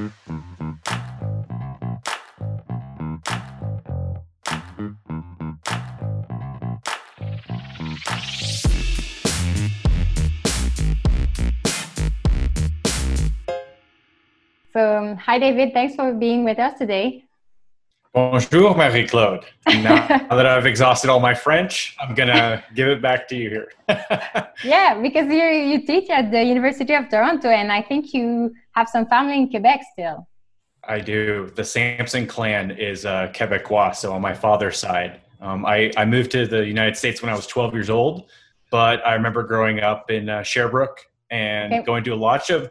So, um, hi, David. Thanks for being with us today. Bonjour, Marie Claude. Now that I've exhausted all my French, I'm going to give it back to you here. yeah, because you, you teach at the University of Toronto, and I think you have some family in Quebec still. I do. The Samson clan is uh, Quebecois, so on my father's side. Um, I, I moved to the United States when I was 12 years old, but I remember growing up in uh, Sherbrooke and okay. going to a lot of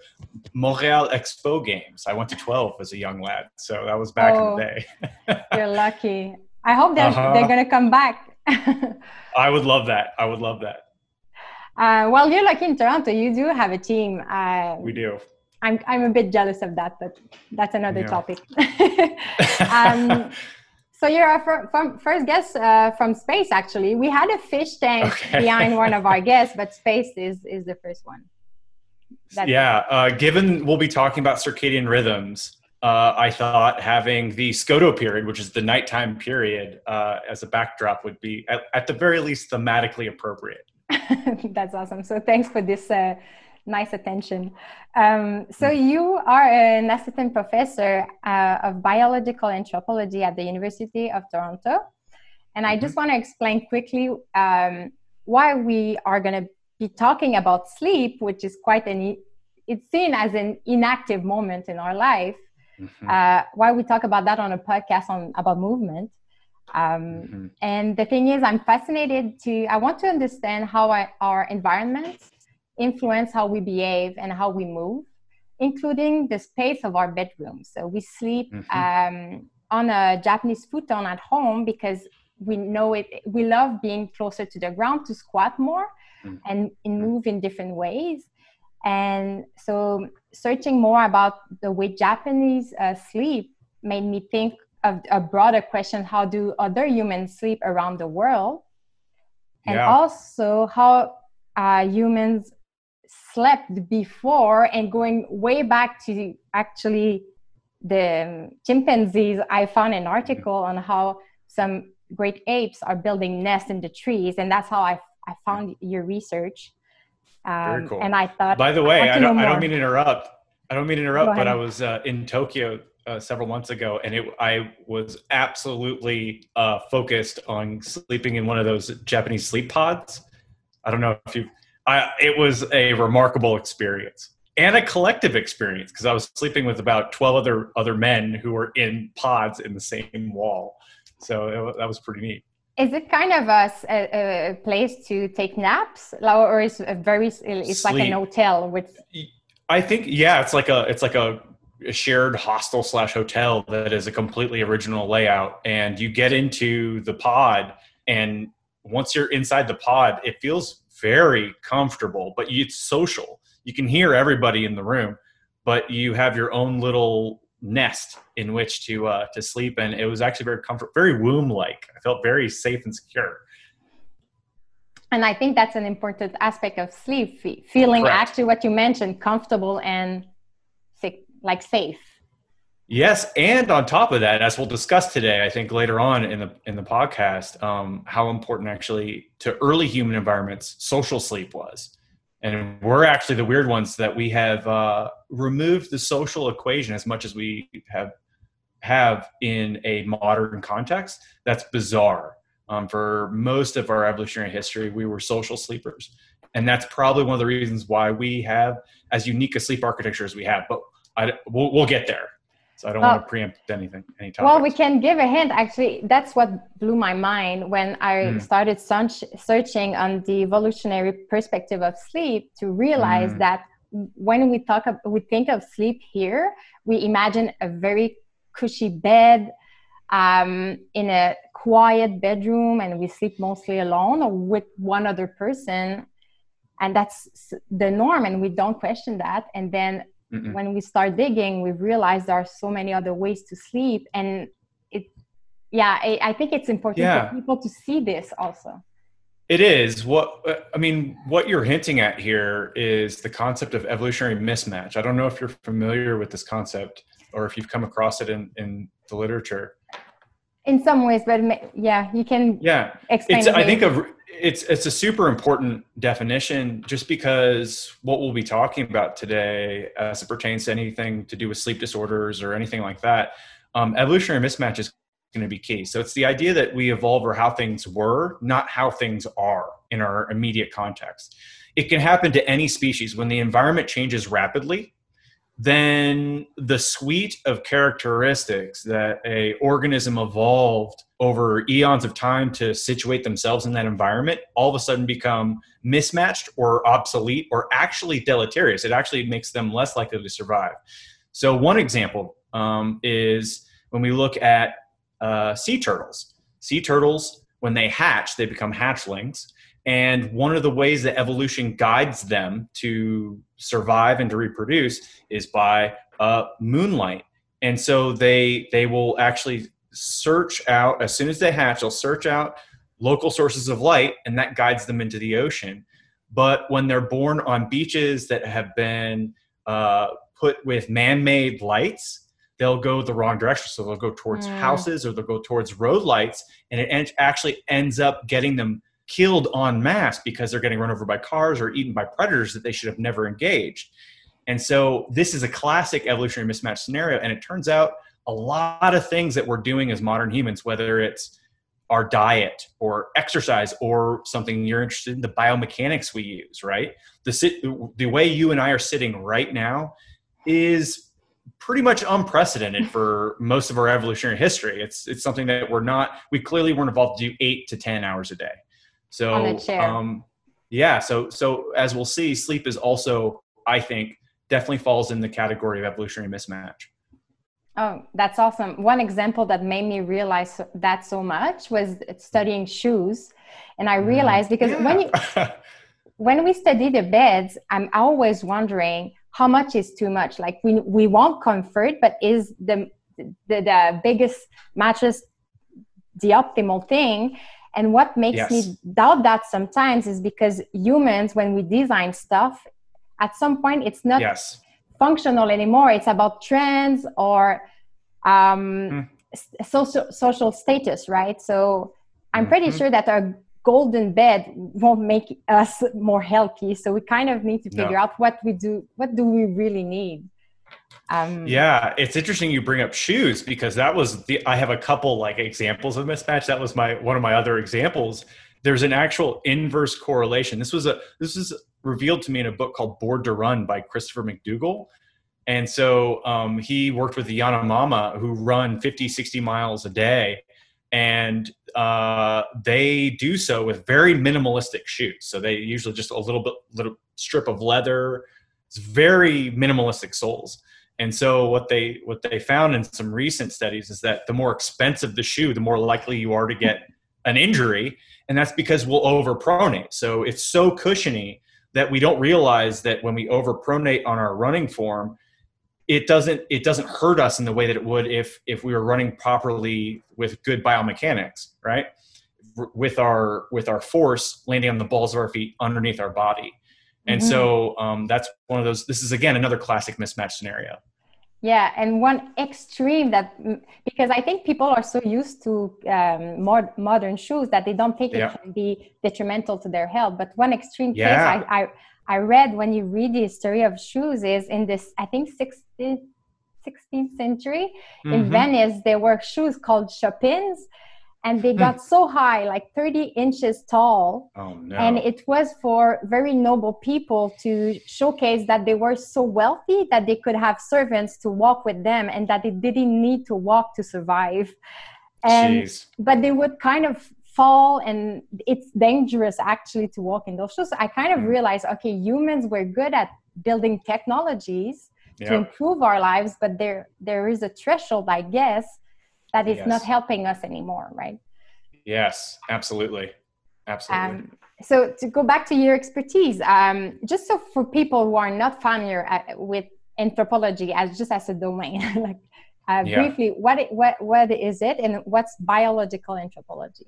Montreal Expo games. I went to 12 as a young lad, so that was back oh, in the oh, day. you're lucky. I hope they're, uh-huh. they're going to come back. I would love that. I would love that. Uh, well, you're lucky in Toronto. You do have a team. Uh, we do. I'm, I'm a bit jealous of that, but that's another yeah. topic. um, so you're our first guest uh, from space. Actually, we had a fish tank okay. behind one of our guests, but space is is the first one. That's yeah, uh, given we'll be talking about circadian rhythms, uh, I thought having the scotoperiod, which is the nighttime period, uh, as a backdrop would be, at, at, the very least, thematically appropriate. That's awesome. So thanks for this uh, nice attention. Um, so mm-hmm. you are an assistant professor uh, of biological anthropology at the University of Toronto, and I mm-hmm. just want to explain quickly um, why we are going to be talking about sleep, which is quite an, it's seen as an inactive moment in our life. Mm-hmm. Uh, why we talk about that on a podcast on about movement. Um, mm-hmm. And the thing is, I'm fascinated to, I want to understand how I, our environments influence how we behave and how we move, including the space of our bedroom. So we sleep mm-hmm. um, on a Japanese futon at home because we know it, we love being closer to the ground to squat more mm-hmm. and, and mm-hmm. move in different ways. And so, searching more about the way Japanese uh, sleep made me think of a broader question how do other humans sleep around the world? And yeah. also, how uh, humans slept before and going way back to actually the chimpanzees i found an article on how some great apes are building nests in the trees and that's how i I found your research. Um, Very cool. And I thought, by the way, I, I don't, I don't mean to interrupt. I don't mean to interrupt, but I was uh, in Tokyo uh, several months ago, and it, I was absolutely uh, focused on sleeping in one of those Japanese sleep pods. I don't know if you. I, it was a remarkable experience and a collective experience because I was sleeping with about twelve other other men who were in pods in the same wall. So it, that was pretty neat. Is it kind of a, a, a place to take naps, or is it very? It's Sleep. like an hotel with. I think yeah, it's like a it's like a, a shared hostel slash hotel that is a completely original layout, and you get into the pod, and once you're inside the pod, it feels very comfortable, but it's social. You can hear everybody in the room, but you have your own little nest in which to uh, to sleep and it was actually very comfort very womb like i felt very safe and secure. And i think that's an important aspect of sleep feeling Correct. actually what you mentioned comfortable and like safe. Yes and on top of that as we'll discuss today i think later on in the in the podcast um, how important actually to early human environments social sleep was and we're actually the weird ones that we have uh, removed the social equation as much as we have have in a modern context. That's bizarre. Um, for most of our evolutionary history we were social sleepers. And that's probably one of the reasons why we have as unique a sleep architecture as we have but I, we'll, we'll get there so I don't want to preempt anything. Any topics. Well, we can give a hint. Actually, that's what blew my mind when I mm. started searching on the evolutionary perspective of sleep to realize mm. that when we talk, we think of sleep here, we imagine a very cushy bed um, in a quiet bedroom, and we sleep mostly alone or with one other person, and that's the norm, and we don't question that. And then Mm-mm. when we start digging we realize there are so many other ways to sleep and it yeah i, I think it's important yeah. for people to see this also it is what uh, i mean what you're hinting at here is the concept of evolutionary mismatch i don't know if you're familiar with this concept or if you've come across it in, in the literature. In some ways, but yeah, you can. Yeah, explain. It's, I think a, it's it's a super important definition, just because what we'll be talking about today, as it pertains to anything to do with sleep disorders or anything like that, um, evolutionary mismatch is going to be key. So it's the idea that we evolve or how things were, not how things are in our immediate context. It can happen to any species when the environment changes rapidly. Then the suite of characteristics that a organism evolved over eons of time to situate themselves in that environment all of a sudden become mismatched or obsolete or actually deleterious. It actually makes them less likely to survive. So one example um, is when we look at uh, sea turtles. Sea turtles, when they hatch, they become hatchlings. And one of the ways that evolution guides them to survive and to reproduce is by uh, moonlight. And so they they will actually search out as soon as they hatch. They'll search out local sources of light, and that guides them into the ocean. But when they're born on beaches that have been uh, put with man-made lights, they'll go the wrong direction. So they'll go towards mm. houses or they'll go towards road lights, and it actually ends up getting them killed en masse because they're getting run over by cars or eaten by predators that they should have never engaged. And so this is a classic evolutionary mismatch scenario. And it turns out a lot of things that we're doing as modern humans, whether it's our diet or exercise or something you're interested in, the biomechanics we use, right? The, sit, the way you and I are sitting right now is pretty much unprecedented for most of our evolutionary history. It's it's something that we're not we clearly weren't evolved to do eight to ten hours a day. So um, yeah, so so as we'll see, sleep is also I think definitely falls in the category of evolutionary mismatch. Oh, that's awesome. One example that made me realize that so much was studying shoes. And I mm-hmm. realized because yeah. when you when we study the beds, I'm always wondering how much is too much like we we want comfort but is the the, the biggest mattress the optimal thing and what makes yes. me doubt that sometimes is because humans when we design stuff at some point it's not yes. functional anymore it's about trends or um, mm. social social status right so i'm pretty mm-hmm. sure that our golden bed won't make us more healthy so we kind of need to figure no. out what we do what do we really need um, yeah it's interesting you bring up shoes because that was the i have a couple like examples of mismatch that was my one of my other examples there's an actual inverse correlation this was a this is revealed to me in a book called Born to Run by christopher mcdougall and so um, he worked with the yanomama who run 50 60 miles a day and uh, they do so with very minimalistic shoes. So they usually just a little bit, little strip of leather. It's very minimalistic soles. And so what they what they found in some recent studies is that the more expensive the shoe, the more likely you are to get an injury, and that's because we'll overpronate. So it's so cushiony that we don't realize that when we overpronate on our running form, it doesn't it doesn't hurt us in the way that it would if if we were running properly with good biomechanics right? With our with our force landing on the balls of our feet underneath our body and mm-hmm. so um, that's one of those this is again another classic mismatch scenario yeah and one extreme that because i think people are so used to um, more modern shoes that they don't think yeah. it can be detrimental to their health but one extreme yeah. case I, I I read when you read the history of shoes is in this, I think 16th, 16th century mm-hmm. in Venice, there were shoes called chopines and they got so high, like 30 inches tall. Oh, no. And it was for very noble people to showcase that they were so wealthy that they could have servants to walk with them and that they didn't need to walk to survive. And Jeez. but they would kind of fall and it's dangerous actually to walk in those shoes i kind of mm. realized okay humans were good at building technologies to improve our lives but there there is a threshold i guess that is yes. not helping us anymore right yes absolutely absolutely um, so to go back to your expertise um, just so for people who are not familiar uh, with anthropology as just as a domain like uh, yeah. briefly what, what what is it and what's biological anthropology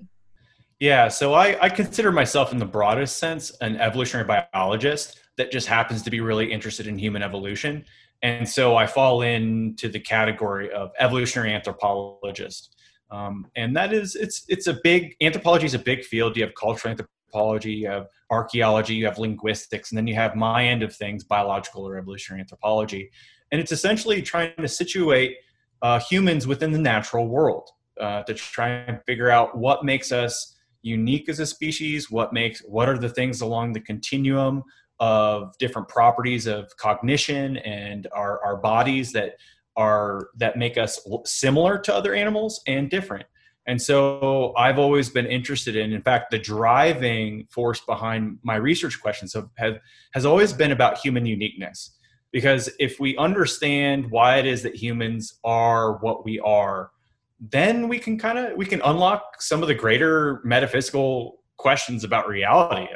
yeah, so I, I consider myself, in the broadest sense, an evolutionary biologist that just happens to be really interested in human evolution. And so I fall into the category of evolutionary anthropologist. Um, and that is, it's, it's a big, anthropology is a big field. You have cultural anthropology, you have archaeology, you have linguistics, and then you have my end of things, biological or evolutionary anthropology. And it's essentially trying to situate uh, humans within the natural world uh, to try and figure out what makes us unique as a species, what makes, what are the things along the continuum of different properties of cognition and our, our bodies that are that make us similar to other animals and different. And so i've always been interested in in fact the driving force behind my research questions have, have has always been about human uniqueness. Because if we understand why it is that humans are what we are then we can kind of we can unlock some of the greater metaphysical questions about reality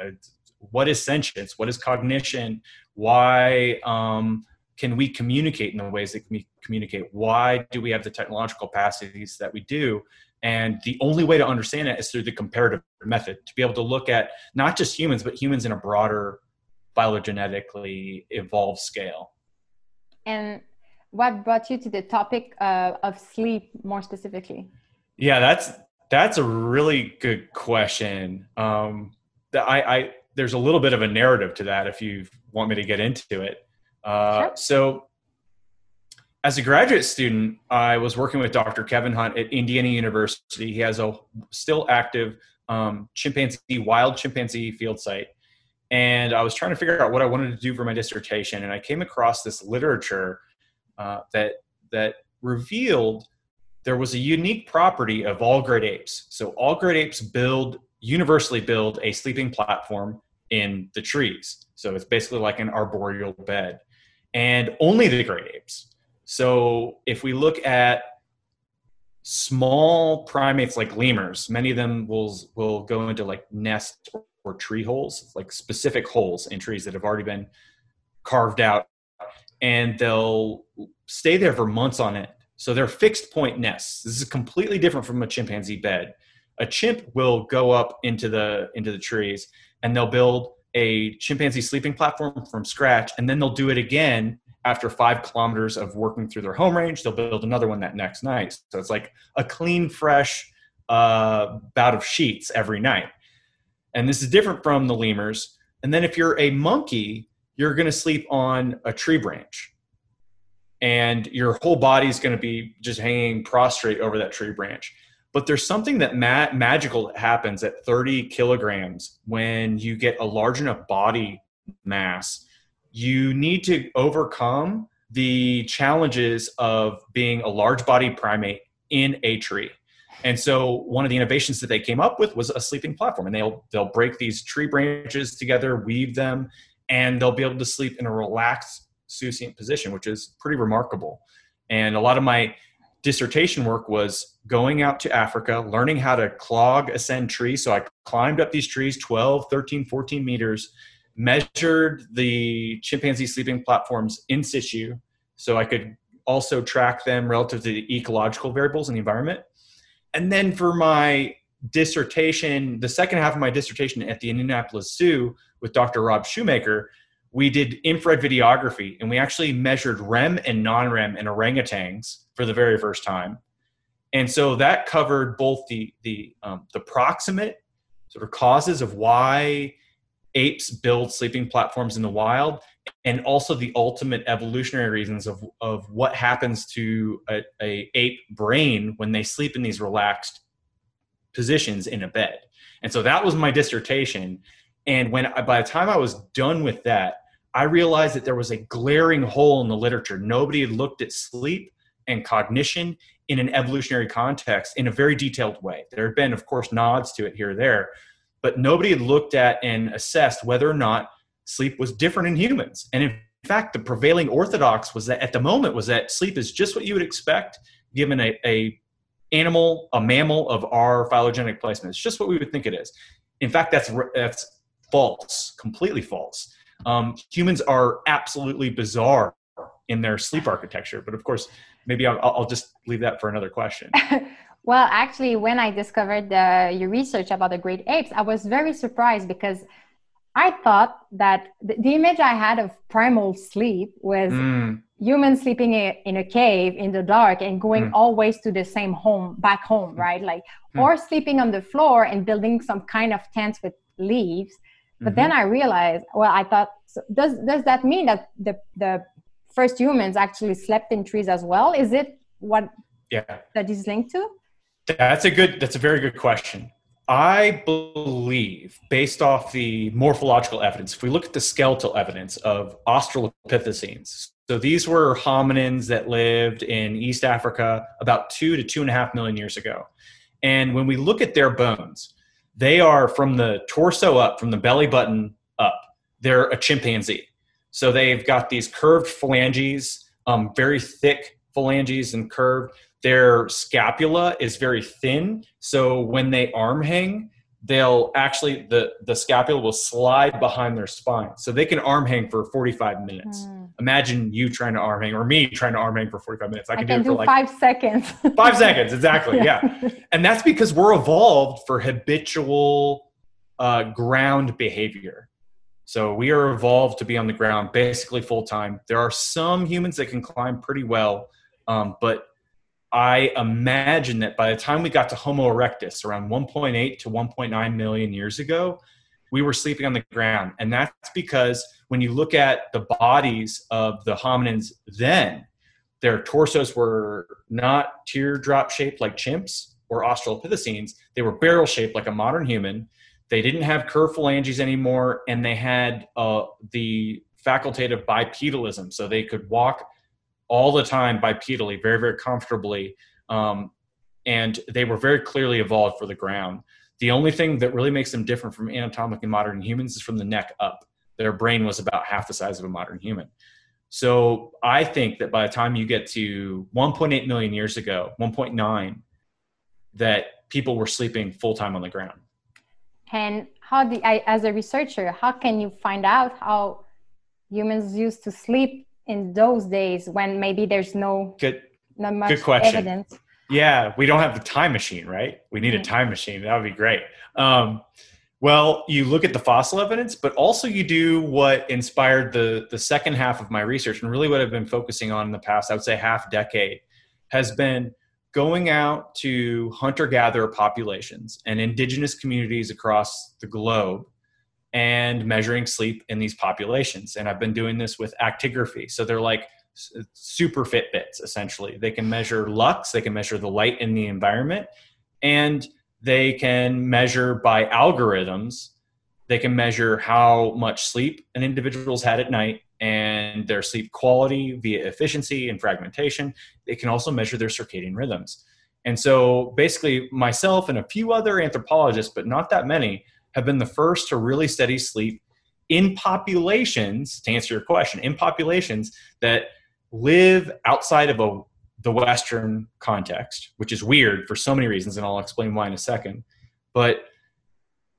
what is sentience? What is cognition? Why um, can we communicate in the ways that we communicate? Why do we have the technological capacities that we do? And the only way to understand it is through the comparative method to be able to look at not just humans but humans in a broader phylogenetically evolved scale. And what brought you to the topic uh, of sleep more specifically? Yeah that's that's a really good question. Um, that I, I there's a little bit of a narrative to that if you want me to get into it. Uh, sure. So, as a graduate student, I was working with Dr. Kevin Hunt at Indiana University. He has a still active um, chimpanzee, wild chimpanzee field site. And I was trying to figure out what I wanted to do for my dissertation. And I came across this literature uh, that, that revealed there was a unique property of all great apes. So, all great apes build universally build a sleeping platform in the trees. So it's basically like an arboreal bed. And only the great apes. So if we look at small primates like lemurs, many of them will will go into like nest or, or tree holes, like specific holes in trees that have already been carved out, and they'll stay there for months on end. So they're fixed point nests. This is completely different from a chimpanzee bed. A chimp will go up into the into the trees and they'll build a chimpanzee sleeping platform from scratch and then they'll do it again after five kilometers of working through their home range. They'll build another one that next night. So it's like a clean fresh uh, bout of sheets every night. And this is different from the lemurs. And then if you're a monkey you're going to sleep on a tree branch. And your whole body is going to be just hanging prostrate over that tree branch but there's something that ma- magical happens at 30 kilograms when you get a large enough body mass. You need to overcome the challenges of being a large body primate in a tree. And so one of the innovations that they came up with was a sleeping platform and they'll they'll break these tree branches together, weave them, and they'll be able to sleep in a relaxed succinct position, which is pretty remarkable. And a lot of my dissertation work was going out to Africa, learning how to clog ascend trees. So I climbed up these trees 12, 13, 14 meters, measured the chimpanzee sleeping platforms in situ so I could also track them relative to the ecological variables in the environment. And then for my dissertation, the second half of my dissertation at the Indianapolis Zoo with Dr. Rob Shumaker, we did infrared videography and we actually measured REM and non REM in orangutans for the very first time. And so that covered both the, the, um, the proximate sort of causes of why apes build sleeping platforms in the wild and also the ultimate evolutionary reasons of, of what happens to a, a ape brain when they sleep in these relaxed positions in a bed. And so that was my dissertation. And when by the time I was done with that, I realized that there was a glaring hole in the literature. Nobody had looked at sleep and cognition in an evolutionary context in a very detailed way. There had been, of course, nods to it here or there, but nobody had looked at and assessed whether or not sleep was different in humans. And in fact, the prevailing orthodox was that at the moment was that sleep is just what you would expect given a, a animal, a mammal of our phylogenetic placement. It's just what we would think it is. In fact, that's that's false, completely false. Um, humans are absolutely bizarre in their sleep architecture, but of course, maybe I'll, I'll just leave that for another question. well, actually, when I discovered the, your research about the great apes, I was very surprised because I thought that the, image I had of primal sleep was mm. humans sleeping in a cave in the dark and going mm. always to the same home back home right like mm. or sleeping on the floor and building some kind of tents with leaves but mm-hmm. then i realized well i thought so does does that mean that the the first humans actually slept in trees as well is it what yeah that is linked to that's a good that's a very good question I believe, based off the morphological evidence, if we look at the skeletal evidence of Australopithecines, so these were hominins that lived in East Africa about two to two and a half million years ago. And when we look at their bones, they are from the torso up, from the belly button up, they're a chimpanzee. So they've got these curved phalanges, um, very thick phalanges and curved. Their scapula is very thin, so when they arm hang, they'll actually the the scapula will slide behind their spine, so they can arm hang for 45 minutes. Mm. Imagine you trying to arm hang or me trying to arm hang for 45 minutes. I can, I can do it for like five seconds. five seconds, exactly. yeah. yeah. and that's because we're evolved for habitual uh, ground behavior. So we are evolved to be on the ground basically full time. There are some humans that can climb pretty well, um, but I imagine that by the time we got to Homo erectus, around 1.8 to 1.9 million years ago, we were sleeping on the ground. And that's because when you look at the bodies of the hominins then, their torsos were not teardrop shaped like chimps or Australopithecines. They were barrel shaped like a modern human. They didn't have curved phalanges anymore, and they had uh, the facultative bipedalism, so they could walk all the time bipedally, very, very comfortably. Um, and they were very clearly evolved for the ground. The only thing that really makes them different from anatomically modern humans is from the neck up. Their brain was about half the size of a modern human. So I think that by the time you get to 1.8 million years ago, 1.9, that people were sleeping full time on the ground. And how do I, as a researcher, how can you find out how humans used to sleep in those days when maybe there's no good not much good question. evidence yeah we don't have the time machine right we need mm-hmm. a time machine that would be great um, well you look at the fossil evidence but also you do what inspired the the second half of my research and really what i've been focusing on in the past i would say half decade has been going out to hunter gatherer populations and indigenous communities across the globe and measuring sleep in these populations. And I've been doing this with actigraphy. So they're like super Fitbits, essentially. They can measure lux, they can measure the light in the environment, and they can measure by algorithms. They can measure how much sleep an individual's had at night and their sleep quality via efficiency and fragmentation. They can also measure their circadian rhythms. And so basically, myself and a few other anthropologists, but not that many, have been the first to really study sleep in populations, to answer your question, in populations that live outside of a, the Western context, which is weird for so many reasons, and I'll explain why in a second. But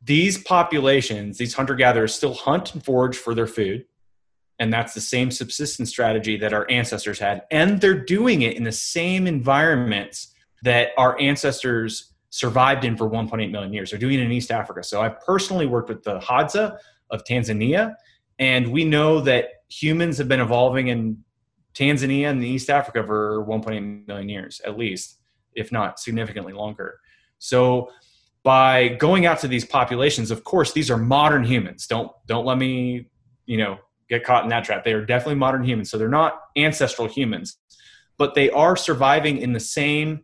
these populations, these hunter gatherers, still hunt and forage for their food. And that's the same subsistence strategy that our ancestors had. And they're doing it in the same environments that our ancestors survived in for 1.8 million years. They're doing it in East Africa. So I've personally worked with the Hadza of Tanzania, and we know that humans have been evolving in Tanzania and East Africa for 1.8 million years, at least, if not significantly longer. So by going out to these populations, of course, these are modern humans. Don't don't let me, you know, get caught in that trap. They are definitely modern humans. So they're not ancestral humans, but they are surviving in the same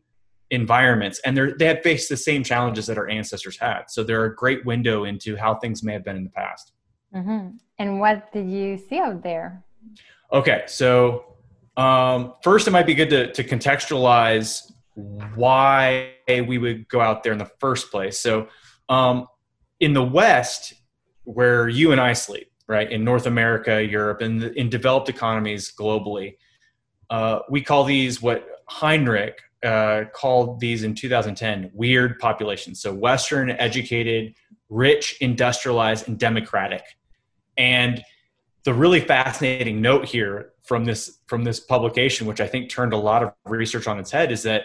environments. And they're they have faced the same challenges that our ancestors had. So they're a great window into how things may have been in the past. Mm-hmm. and what did you see out there? Okay so um, first it might be good to, to contextualize why we would go out there in the first place. So um, in the west where you and i sleep right in north america europe and in, in developed economies globally uh, we call these what Henrich uh, called these in 2010 weird populations. So Western, educated, rich, industrialized, and democratic. And the really fascinating note here from this from this publication, which I think turned a lot of research on its head, is that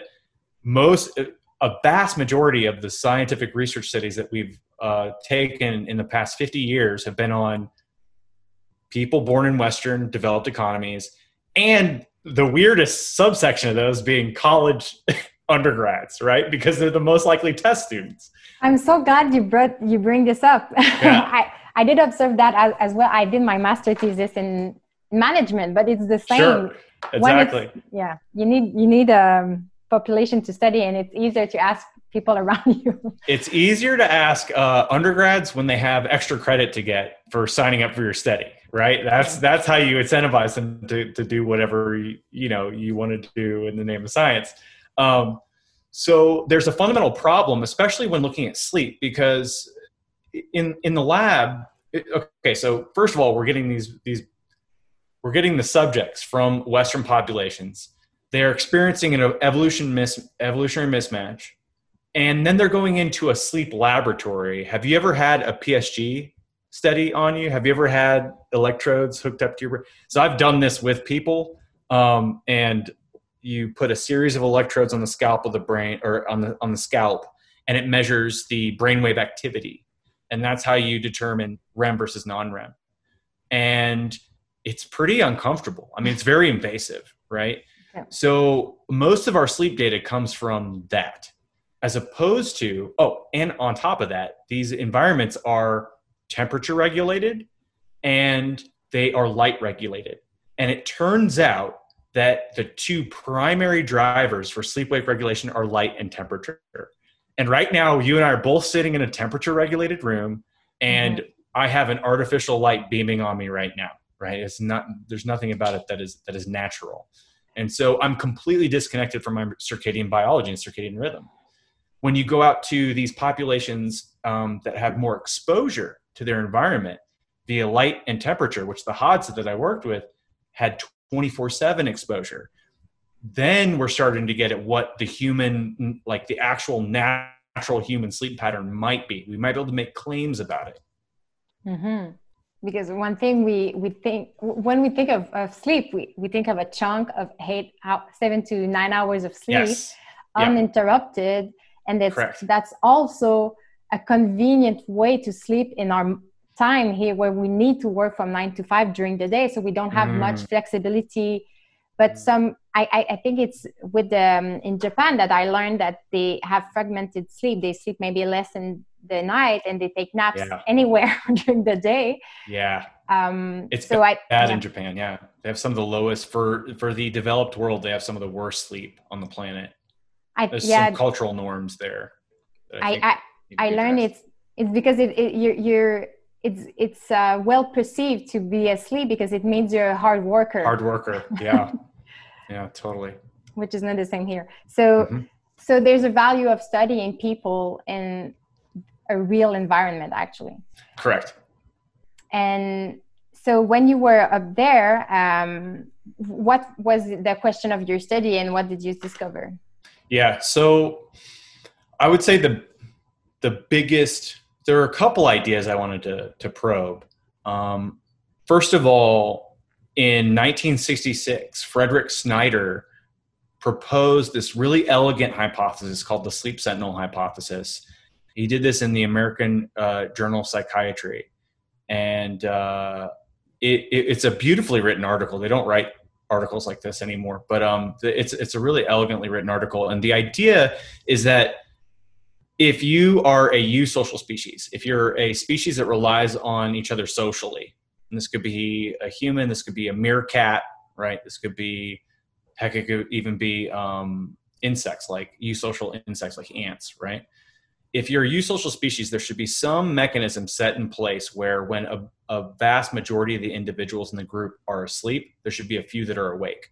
most a vast majority of the scientific research studies that we've uh, taken in the past 50 years have been on people born in Western developed economies and the weirdest subsection of those being college undergrads, right? Because they're the most likely test students. I'm so glad you brought you bring this up. Yeah. I, I did observe that as, as, well. I did my master thesis in management, but it's the same. Sure. Exactly. Yeah. You need you need a um, population to study and it's easier to ask people around you. It's easier to ask uh, undergrads when they have extra credit to get for signing up for your study, right? That's that's how you incentivize them to, to do whatever you, you know you want to do in the name of science. Um, so there's a fundamental problem, especially when looking at sleep, because in in the lab, it, okay. So first of all, we're getting these these we're getting the subjects from Western populations. They are experiencing an evolution mis, evolutionary mismatch, and then they're going into a sleep laboratory. Have you ever had a PSG study on you? Have you ever had electrodes hooked up to your brain? So I've done this with people, um, and you put a series of electrodes on the scalp of the brain or on the on the scalp, and it measures the brainwave activity, and that's how you determine REM versus non-REM. And it's pretty uncomfortable. I mean, it's very invasive, right? Yeah. So most of our sleep data comes from that, as opposed to oh, and on top of that, these environments are temperature regulated and they are light regulated. And it turns out that the two primary drivers for sleep wake regulation are light and temperature. And right now, you and I are both sitting in a temperature regulated room, and mm-hmm. I have an artificial light beaming on me right now. Right? It's not. There's nothing about it that is that is natural. And so I'm completely disconnected from my circadian biology and circadian rhythm. When you go out to these populations um, that have more exposure to their environment via light and temperature, which the Hadza that I worked with had 24 7 exposure then we're starting to get at what the human like the actual natural human sleep pattern might be we might be able to make claims about it mm-hmm. because one thing we we think when we think of, of sleep we, we think of a chunk of eight seven to nine hours of sleep yes. uninterrupted yeah. and that's Correct. that's also a convenient way to sleep in our time here where we need to work from nine to five during the day so we don't have mm. much flexibility. But some I, I think it's with the um, in japan that i learned that they have fragmented sleep. They sleep maybe less in the night and they take naps yeah. anywhere during the day. Yeah. Um it's so bad I, yeah. in japan yeah. They have some of the lowest for for the developed world they have some of the worst sleep on the planet. I, there's yeah, some cultural norms there i i, I, learned it's it's because it, it you're, you're it's it's uh, well perceived to be asleep because it means you're a hard worker. Hard worker, yeah, yeah, totally. Which is not the same here. So, mm-hmm. so there's a value of studying people in a real environment, actually. Correct. And so, when you were up there, um, what was the question of your study, and what did you discover? Yeah, so I would say the the biggest there are a couple ideas I wanted to, to probe. Um, first of all, in 1966, Frederick Snyder proposed this really elegant hypothesis called the sleep sentinel hypothesis. He did this in the American uh, Journal of Psychiatry. And uh, it, it, it's a beautifully written article. They don't write articles like this anymore, but um, it's, it's a really elegantly written article. And the idea is that if you are a eusocial species, if you're a species that relies on each other socially, and this could be a human, this could be a meerkat, right? This could be, heck, it could even be um, insects like eusocial insects like ants, right? If you're a eusocial species, there should be some mechanism set in place where when a, a vast majority of the individuals in the group are asleep, there should be a few that are awake.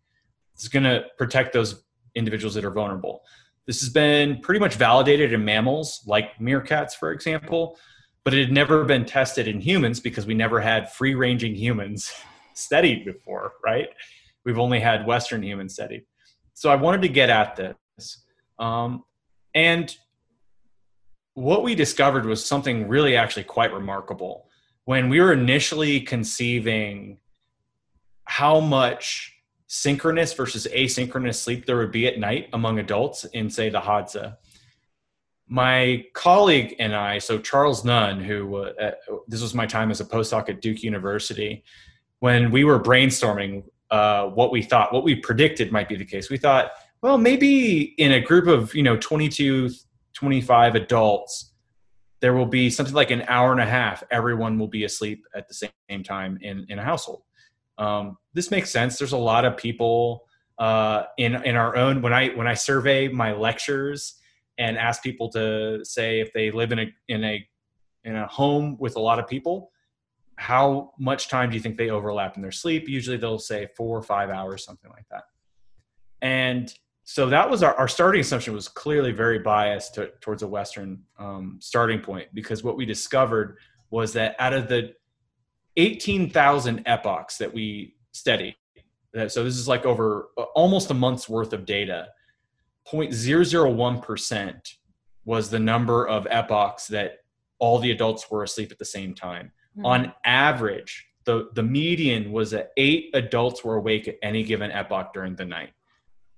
It's going to protect those individuals that are vulnerable. This has been pretty much validated in mammals, like meerkats, for example, but it had never been tested in humans because we never had free ranging humans studied before, right? We've only had Western humans studied. So I wanted to get at this. Um, and what we discovered was something really actually quite remarkable. When we were initially conceiving how much synchronous versus asynchronous sleep there would be at night among adults in, say, the Hadza. My colleague and I, so Charles Nunn, who uh, this was my time as a postdoc at Duke University, when we were brainstorming uh, what we thought, what we predicted might be the case. We thought, well, maybe in a group of you know 22, 25 adults, there will be something like an hour and a half. Everyone will be asleep at the same time in in a household. Um, this makes sense. There's a lot of people uh, in in our own when I when I survey my lectures and ask people to say if they live in a in a in a home with a lot of people, how much time do you think they overlap in their sleep? Usually they'll say four or five hours, something like that. And so that was our, our starting assumption was clearly very biased to, towards a Western um, starting point because what we discovered was that out of the 18,000 epochs that we studied, so this is like over uh, almost a month's worth of data, 0.001% was the number of epochs that all the adults were asleep at the same time. Mm-hmm. On average, the, the median was that eight adults were awake at any given epoch during the night.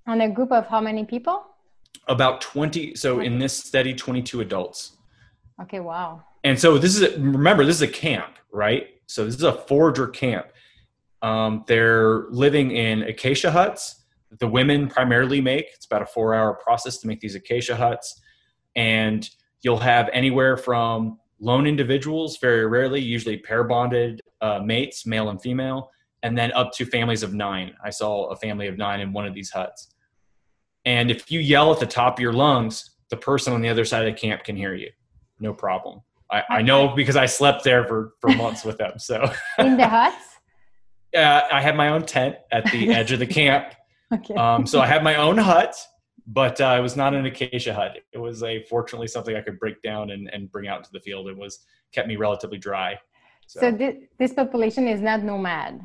On a group of how many people? About 20. So okay. in this study, 22 adults. Okay, wow. And so this is, a, remember, this is a camp, right? So this is a forager camp. Um, they're living in acacia huts. The women primarily make. It's about a four-hour process to make these acacia huts, and you'll have anywhere from lone individuals, very rarely, usually pair bonded uh, mates, male and female, and then up to families of nine. I saw a family of nine in one of these huts. And if you yell at the top of your lungs, the person on the other side of the camp can hear you. No problem. I, I know because I slept there for, for months with them. So in the huts? Uh, I had my own tent at the edge of the camp. okay. Um, so I had my own hut, but uh, it was not an acacia hut. It was a fortunately something I could break down and, and bring out into the field. It was kept me relatively dry. So, so this, this population is not nomad,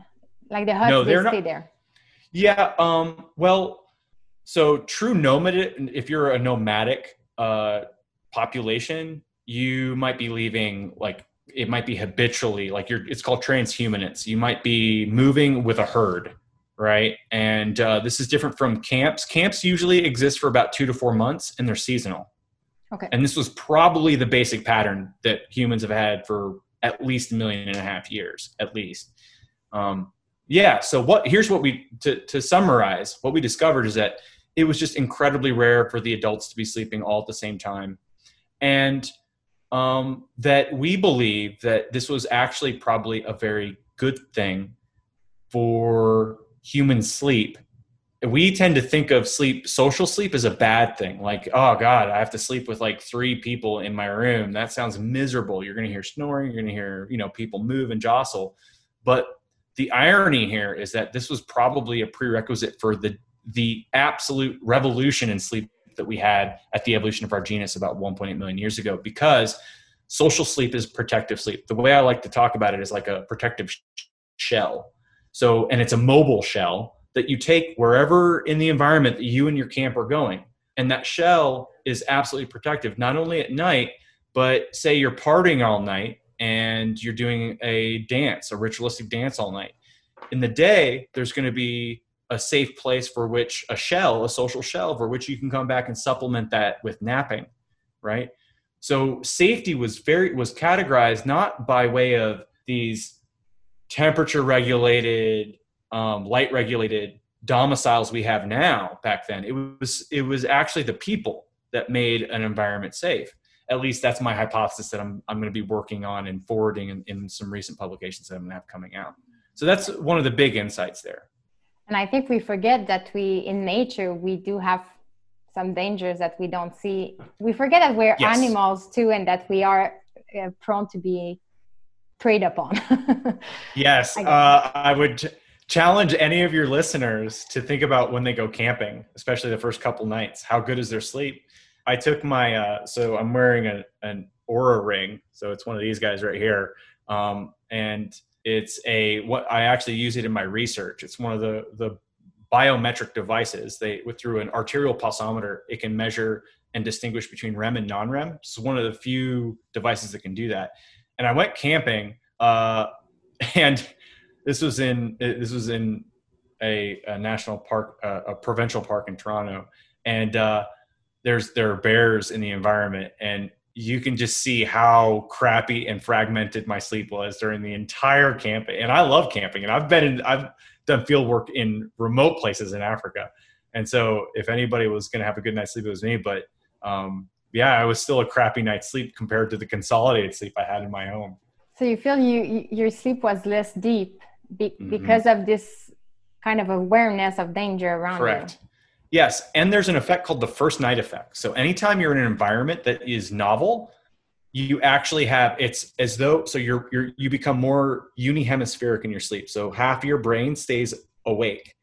like the huts no, they stay there. Yeah. Um, well, so true nomad. If you're a nomadic uh, population, you might be leaving like it might be habitually like you're it's called transhumance you might be moving with a herd right? And uh, this is different from camps. Camps usually exist for about two to four months and they're seasonal. Okay. And this was probably the basic pattern that humans have had for at least a million and a half years at least. Um, yeah so what here's what we to, to summarize what we discovered is that it was just incredibly rare for the adults to be sleeping all at the same time. And um, that we believe that this was actually probably a very good thing for human sleep. We tend to think of sleep, social sleep, as a bad thing. Like, oh God, I have to sleep with like three people in my room. That sounds miserable. You're going to hear snoring. You're going to hear, you know, people move and jostle. But the irony here is that this was probably a prerequisite for the the absolute revolution in sleep that we had at the evolution of our genus about 1.8 million years ago because social sleep is protective sleep. The way I like to talk about it is like a protective shell. So, and it's a mobile shell that you take wherever in the environment that you and your camp are going. And that shell is absolutely protective, not only at night, but say you're partying all night and you're doing a dance, a ritualistic dance all night. In the day, there's going to be a safe place for which a shell, a social shell, for which you can come back and supplement that with napping, right? So safety was very was categorized not by way of these temperature regulated, um, light regulated domiciles we have now. Back then, it was it was actually the people that made an environment safe. At least that's my hypothesis that I'm I'm going to be working on and forwarding in, in some recent publications that I'm going to have coming out. So that's one of the big insights there. And I think we forget that we, in nature, we do have some dangers that we don't see. We forget that we're yes. animals too, and that we are uh, prone to be preyed upon. yes, I, uh, I would challenge any of your listeners to think about when they go camping, especially the first couple nights. How good is their sleep? I took my uh, so I'm wearing a, an Oura ring, so it's one of these guys right here, um, and it's a what I actually use it in my research. It's one of the the biometric devices. They with through an arterial pulsometer, it can measure and distinguish between REM and non-REM. It's one of the few devices that can do that. And I went camping, uh, and this was in this was in a, a national park, uh, a provincial park in Toronto, and uh, there's there are bears in the environment, and you can just see how crappy and fragmented my sleep was during the entire camping. And I love camping, and I've been in, I've done field work in remote places in Africa. And so if anybody was going to have a good night's sleep, it was me. But um, yeah, I was still a crappy night's sleep compared to the consolidated sleep I had in my home. So you feel you, your sleep was less deep be, mm-hmm. because of this kind of awareness of danger around Correct. you. Yes, and there's an effect called the first night effect. So anytime you're in an environment that is novel, you actually have it's as though so you're you're you become more unihemispheric in your sleep. So half your brain stays awake,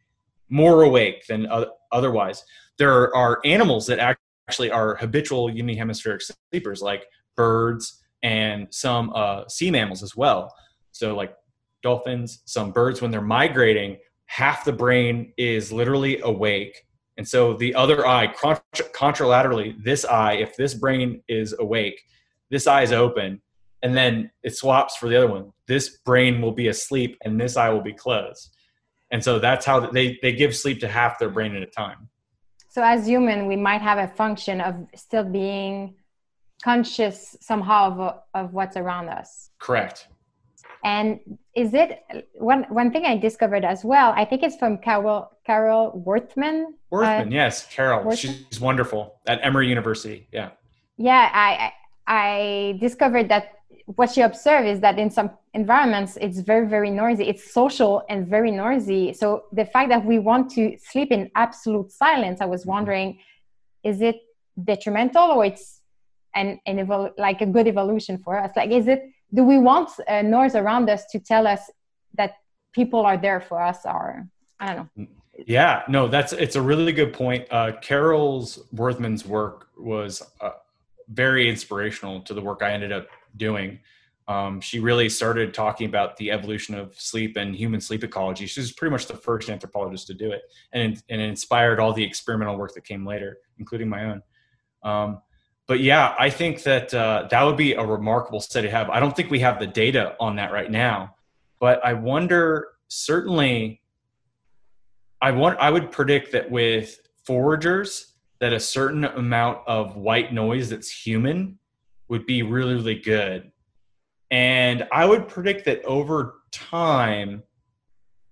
more awake than otherwise. There are animals that actually are habitual unihemispheric sleepers, like birds and some uh, sea mammals as well. So like dolphins, some birds when they're migrating, half the brain is literally awake and so the other eye, contralaterally, this eye, if this brain is awake, this eye is open, and then it swaps for the other one. This brain will be asleep and this eye will be closed. And so that's how they, they give sleep to half their brain at a time. So as human, we might have a function of still being conscious somehow of, of what's around us. Correct. And is it one one thing I discovered as well? I think it's from Carol Carol Worthman. Worthman, uh, yes, Carol. Worthman? She's wonderful at Emory University. Yeah. Yeah, I I discovered that what she observed is that in some environments it's very very noisy. It's social and very noisy. So the fact that we want to sleep in absolute silence, I was mm-hmm. wondering, is it detrimental or it's an an evol- like a good evolution for us? Like, is it do we want uh, noise around us to tell us that people are there for us or i don't know yeah no that's it's a really good point uh, carol's worthman's work was uh, very inspirational to the work i ended up doing um, she really started talking about the evolution of sleep and human sleep ecology. She's pretty much the first anthropologist to do it, and and inspired all the experimental work that came later, including my own. Um, but yeah, I think that uh, that would be a remarkable study to have. I don't think we have the data on that right now, but I wonder. Certainly, I want. I would predict that with foragers, that a certain amount of white noise that's human would be really, really good. And I would predict that over time.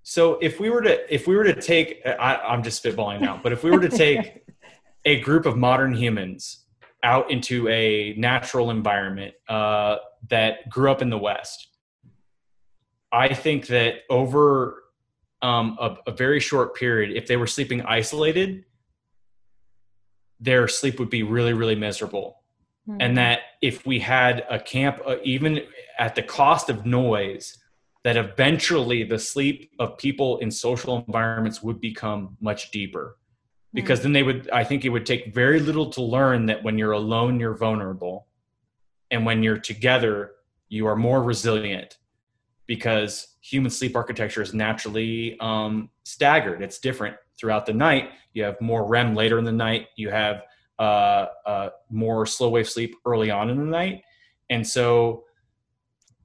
So if we were to if we were to take, I, I'm just spitballing now, but if we were to take a group of modern humans out into a natural environment uh, that grew up in the West. I think that over um, a, a, very short period, if they were sleeping isolated, their sleep would be really, really miserable. Mm-hmm. And that if we had a camp, uh, even at the cost of noise, that eventually the sleep of people in social environments would become much deeper because then they would i think it would take very little to learn that when you're alone you're vulnerable. And when you're together you are more resilient because human sleep architecture is naturally um, staggered. It's different throughout the night. You have more rem later in the night. You have uh, uh, more slow wave sleep early on in the night. And so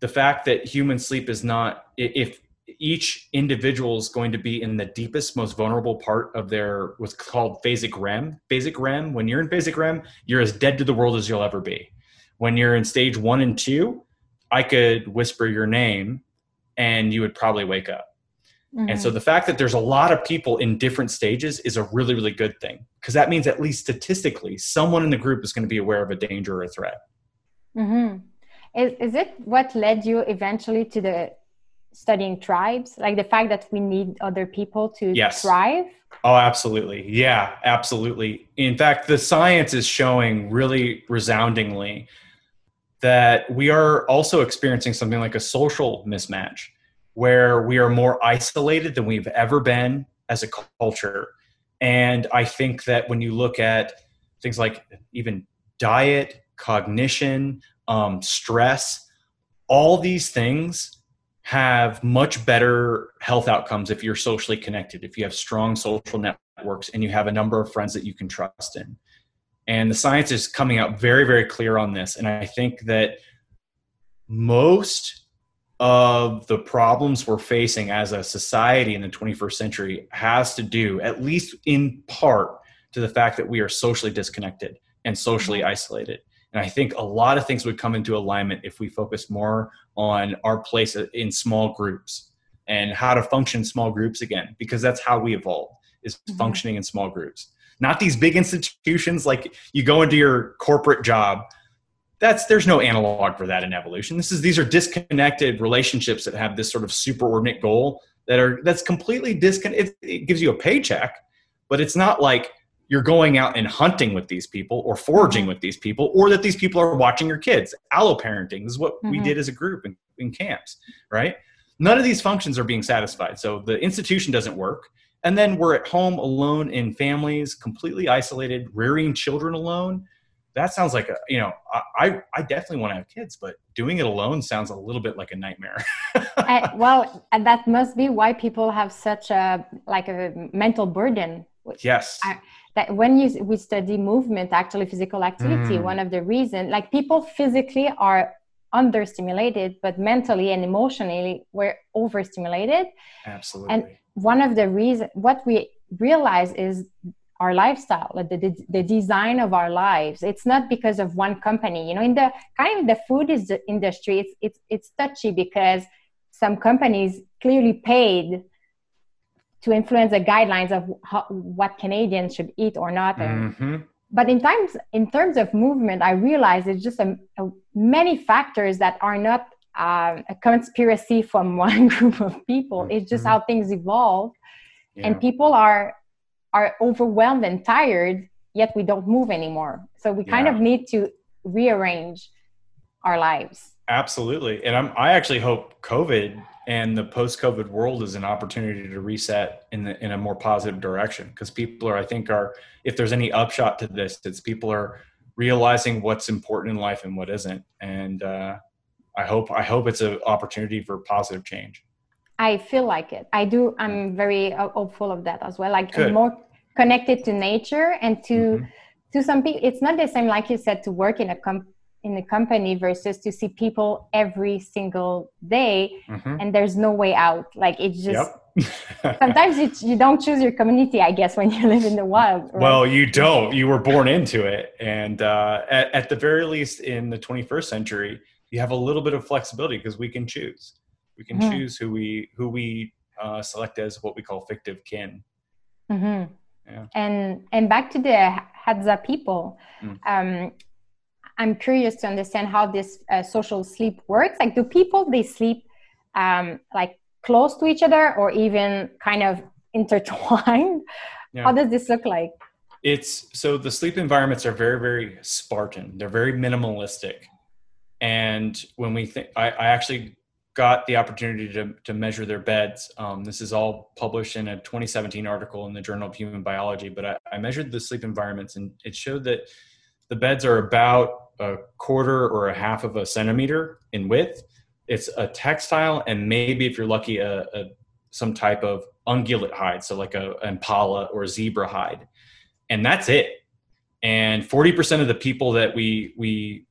the fact that human sleep is not if each individual is going to be in the deepest, most vulnerable part of their what's called phasic REM. Phasic REM, when you're in phasic REM, you're as dead to the world as you'll ever be. When you're in stage one and two, I could whisper your name and you would probably wake up. Mm-hmm. And so mm-hmm. the fact that there's a lot of people in different stages is a really, really good thing because that means at least statistically, someone in the group is going to be aware of a danger or a threat. Mm-hmm. Is, is it what led you eventually to the studying tribes like the fact that we need other people to yes. thrive? Oh absolutely. Yeah absolutely. In fact the science is showing really resoundingly that we are also experiencing something like a social mismatch where we are more isolated than we've ever been as a culture. And i think that when you look at things like even diet cognition um, stress all these things have much better health outcomes if you're socially connected, if you have strong social networks and you have a number of friends that you can trust in. And the science is coming out very, very clear on this. And I think that most of the problems we're facing as a society in the 21st century has to do, at least in part, to the fact that we are socially disconnected and socially mm-hmm. isolated. And I think a lot of things would come into alignment if we focus more on our place in small groups. and how to function small groups again because that's how we evolved is mm-hmm. functioning in small groups not these big institutions like you go into your corporate job that's there's no analog for that in evolution this is these are disconnected relationships that have this sort of superordinate goal that are that's completely disconnected it, it gives you a paycheck but it's not like you're going out and hunting with these people or foraging mm-hmm. with these people or that these people are watching your kids. Alloparenting is what mm-hmm. we did as a group in, in camps right? None of these functions are being satisfied so the institution doesn't work. And then we're at home alone in families completely isolated rearing children alone. That sounds like a you know i i definitely want to have kids but doing it alone sounds a little bit like a nightmare. Uh, well that must be why people have such a like a mental burden yes. I, that when you we study movement actually physical activity mm. one of the reasons like people physically are understimulated but mentally and emotionally we're overstimulated. Absolutely. and one of the reasons what we realize is our lifestyle the, the, the, design of our lives. It's not because of one company. You know in the kind of the food is the industry it's it's it's touchy because some companies clearly paid to influence the guidelines of how, what canadians should eat or not mm-hmm. but in times in terms of movement i realize it's just a, a many factors that are not uh, a conspiracy from one group of people it's just mm-hmm. how things evolve yeah. and people are are overwhelmed and tired, yet we don't move anymore. So we kind yeah. of need to rearrange our lives. Absolutely. And I'm, I actually hope COVID and the post-COVID world is an opportunity to reset in the, in a more positive direction because people are, I think, are if there's any upshot to this, it's people are realizing what's important in life and what isn't. And uh, I hope I hope it's an opportunity for positive change. I feel like it. I do. I'm very uh, hopeful of that as well. Like more connected to nature and to mm-hmm. to some people. It's not the same, like you said, to work in a com- in a company versus to see people every single day, mm-hmm. and there's no way out. Like it's just. Yep. sometimes you, you don't choose your community i guess when you live in the wild right? well you don't you were born into it and uh, at, at the very least in the 21st century you have a little bit of flexibility because we can choose we can mm-hmm. choose who we who we uh, select as what we call fictive kin. Mm-hmm. Yeah. And and back to the Hadza people. Mm. Um, I'm curious to understand how this uh, social sleep works. Like, do people they sleep um, like close to each other, or even kind of intertwined? Yeah. How does this look like? It's so the sleep environments are very very Spartan. They're very minimalistic, and when we think, I, I actually got the opportunity to, to measure their beds. Um, this is all published in a 2017 article in the Journal of Human Biology, but I, I, measured the sleep environments and it showed that the beds are about a quarter or a half of a centimeter in width. It's a textile and maybe if you're lucky, a, a some type of ungulate hide, so like a impala or a zebra hide, and that's it. And 40% of the people that we we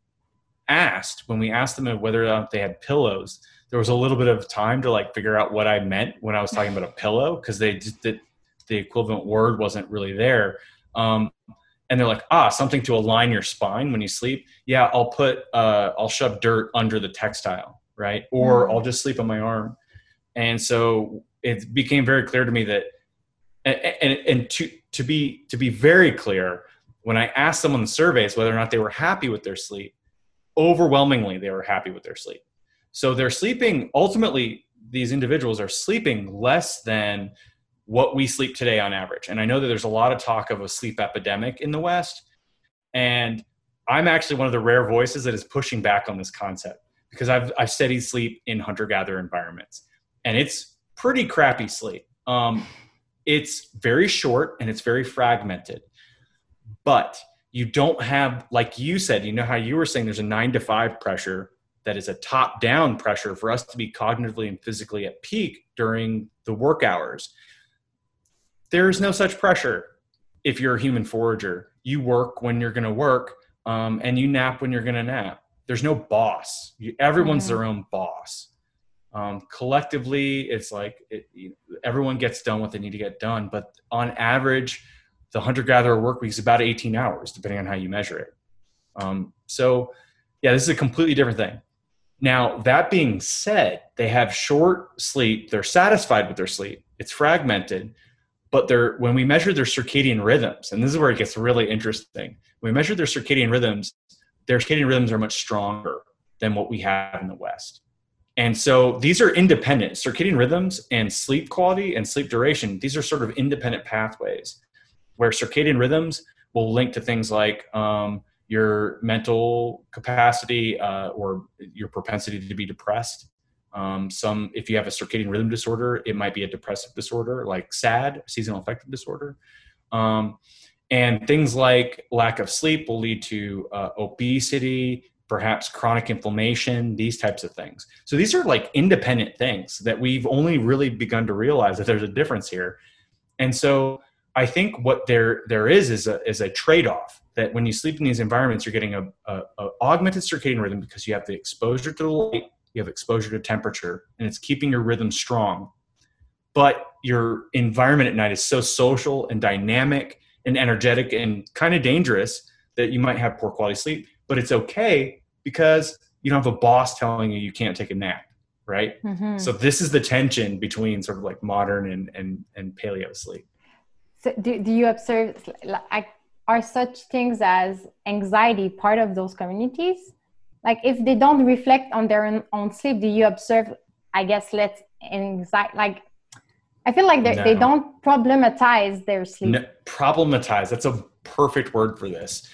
asked when we asked them whether or not they had pillows, there was a little bit of time to like figure out what I meant when I was talking about a pillow because they just the, the equivalent word wasn't really there. Um, and they're like, ah, something to align your spine when you sleep. Yeah, I'll put, uh, I'll shove dirt under the textile, right? Or mm. I'll just sleep on my arm. And so it became very clear to me that, and, and, and to to be to be very clear, when I asked them on the surveys whether or not they were happy with their sleep, overwhelmingly they were happy with their sleep. So they're sleeping, ultimately, these individuals are sleeping less than what we sleep today on average. And I know that there's a lot of talk of a sleep epidemic in the West. And I'm actually one of the rare voices that is pushing back on this concept because I've, I've studied sleep in hunter gatherer environments and it's pretty crappy sleep. Um, it's very short and it's very fragmented. But you don't have, like you said, you know how you were saying there's a nine to five pressure that is a top down pressure for us to be cognitively and physically at peak during the work hours. There is no such pressure if you're a human forager. You work when you're going to work um, and you nap when you're going to nap. There's no boss. You, everyone's mm-hmm. their own boss. Um, collectively, it's like it, you, everyone gets done what they need to get done. But on average, the hunter gatherer work week is about 18 hours, depending on how you measure it. Um, so, yeah, this is a completely different thing Now, that being said, they have short sleep, they're satisfied with their sleep, it's fragmented, but they're when we measure their circadian rhythms, and this is where it gets really interesting. When we measure their circadian rhythms, their circadian rhythms are much stronger than what we have in the West. And so these are independent circadian rhythms and sleep quality and sleep duration. These are sort of independent pathways where circadian rhythms will link to things like um, your mental capacity uh, or your propensity to be depressed. Um, some, if you have a circadian rhythm disorder, it might be a depressive disorder like SAD, seasonal affective disorder. Um, and things like lack of sleep will lead to uh, obesity, perhaps chronic inflammation, these types of things. So these are like independent things that we've only really begun to realize that there's a difference here. And so I think what there there is is a is a trade off that when you sleep in these environments, you're getting a, a, a, augmented circadian rhythm because you have the exposure to the light, you have exposure to temperature, and it's keeping your rhythm strong. But your environment at night is so social and dynamic and energetic and kind of dangerous that you might have poor quality sleep. But it's okay because you don't have a boss telling you you can't take a nap right mm-hmm. so this is the tension between sort of like modern and and, and paleo sleep so do, do you observe like are such things as anxiety part of those communities like if they don't reflect on their own, own sleep do you observe i guess let's anxiety like i feel like no. they don't problematize their sleep no, problematize that's a perfect word for this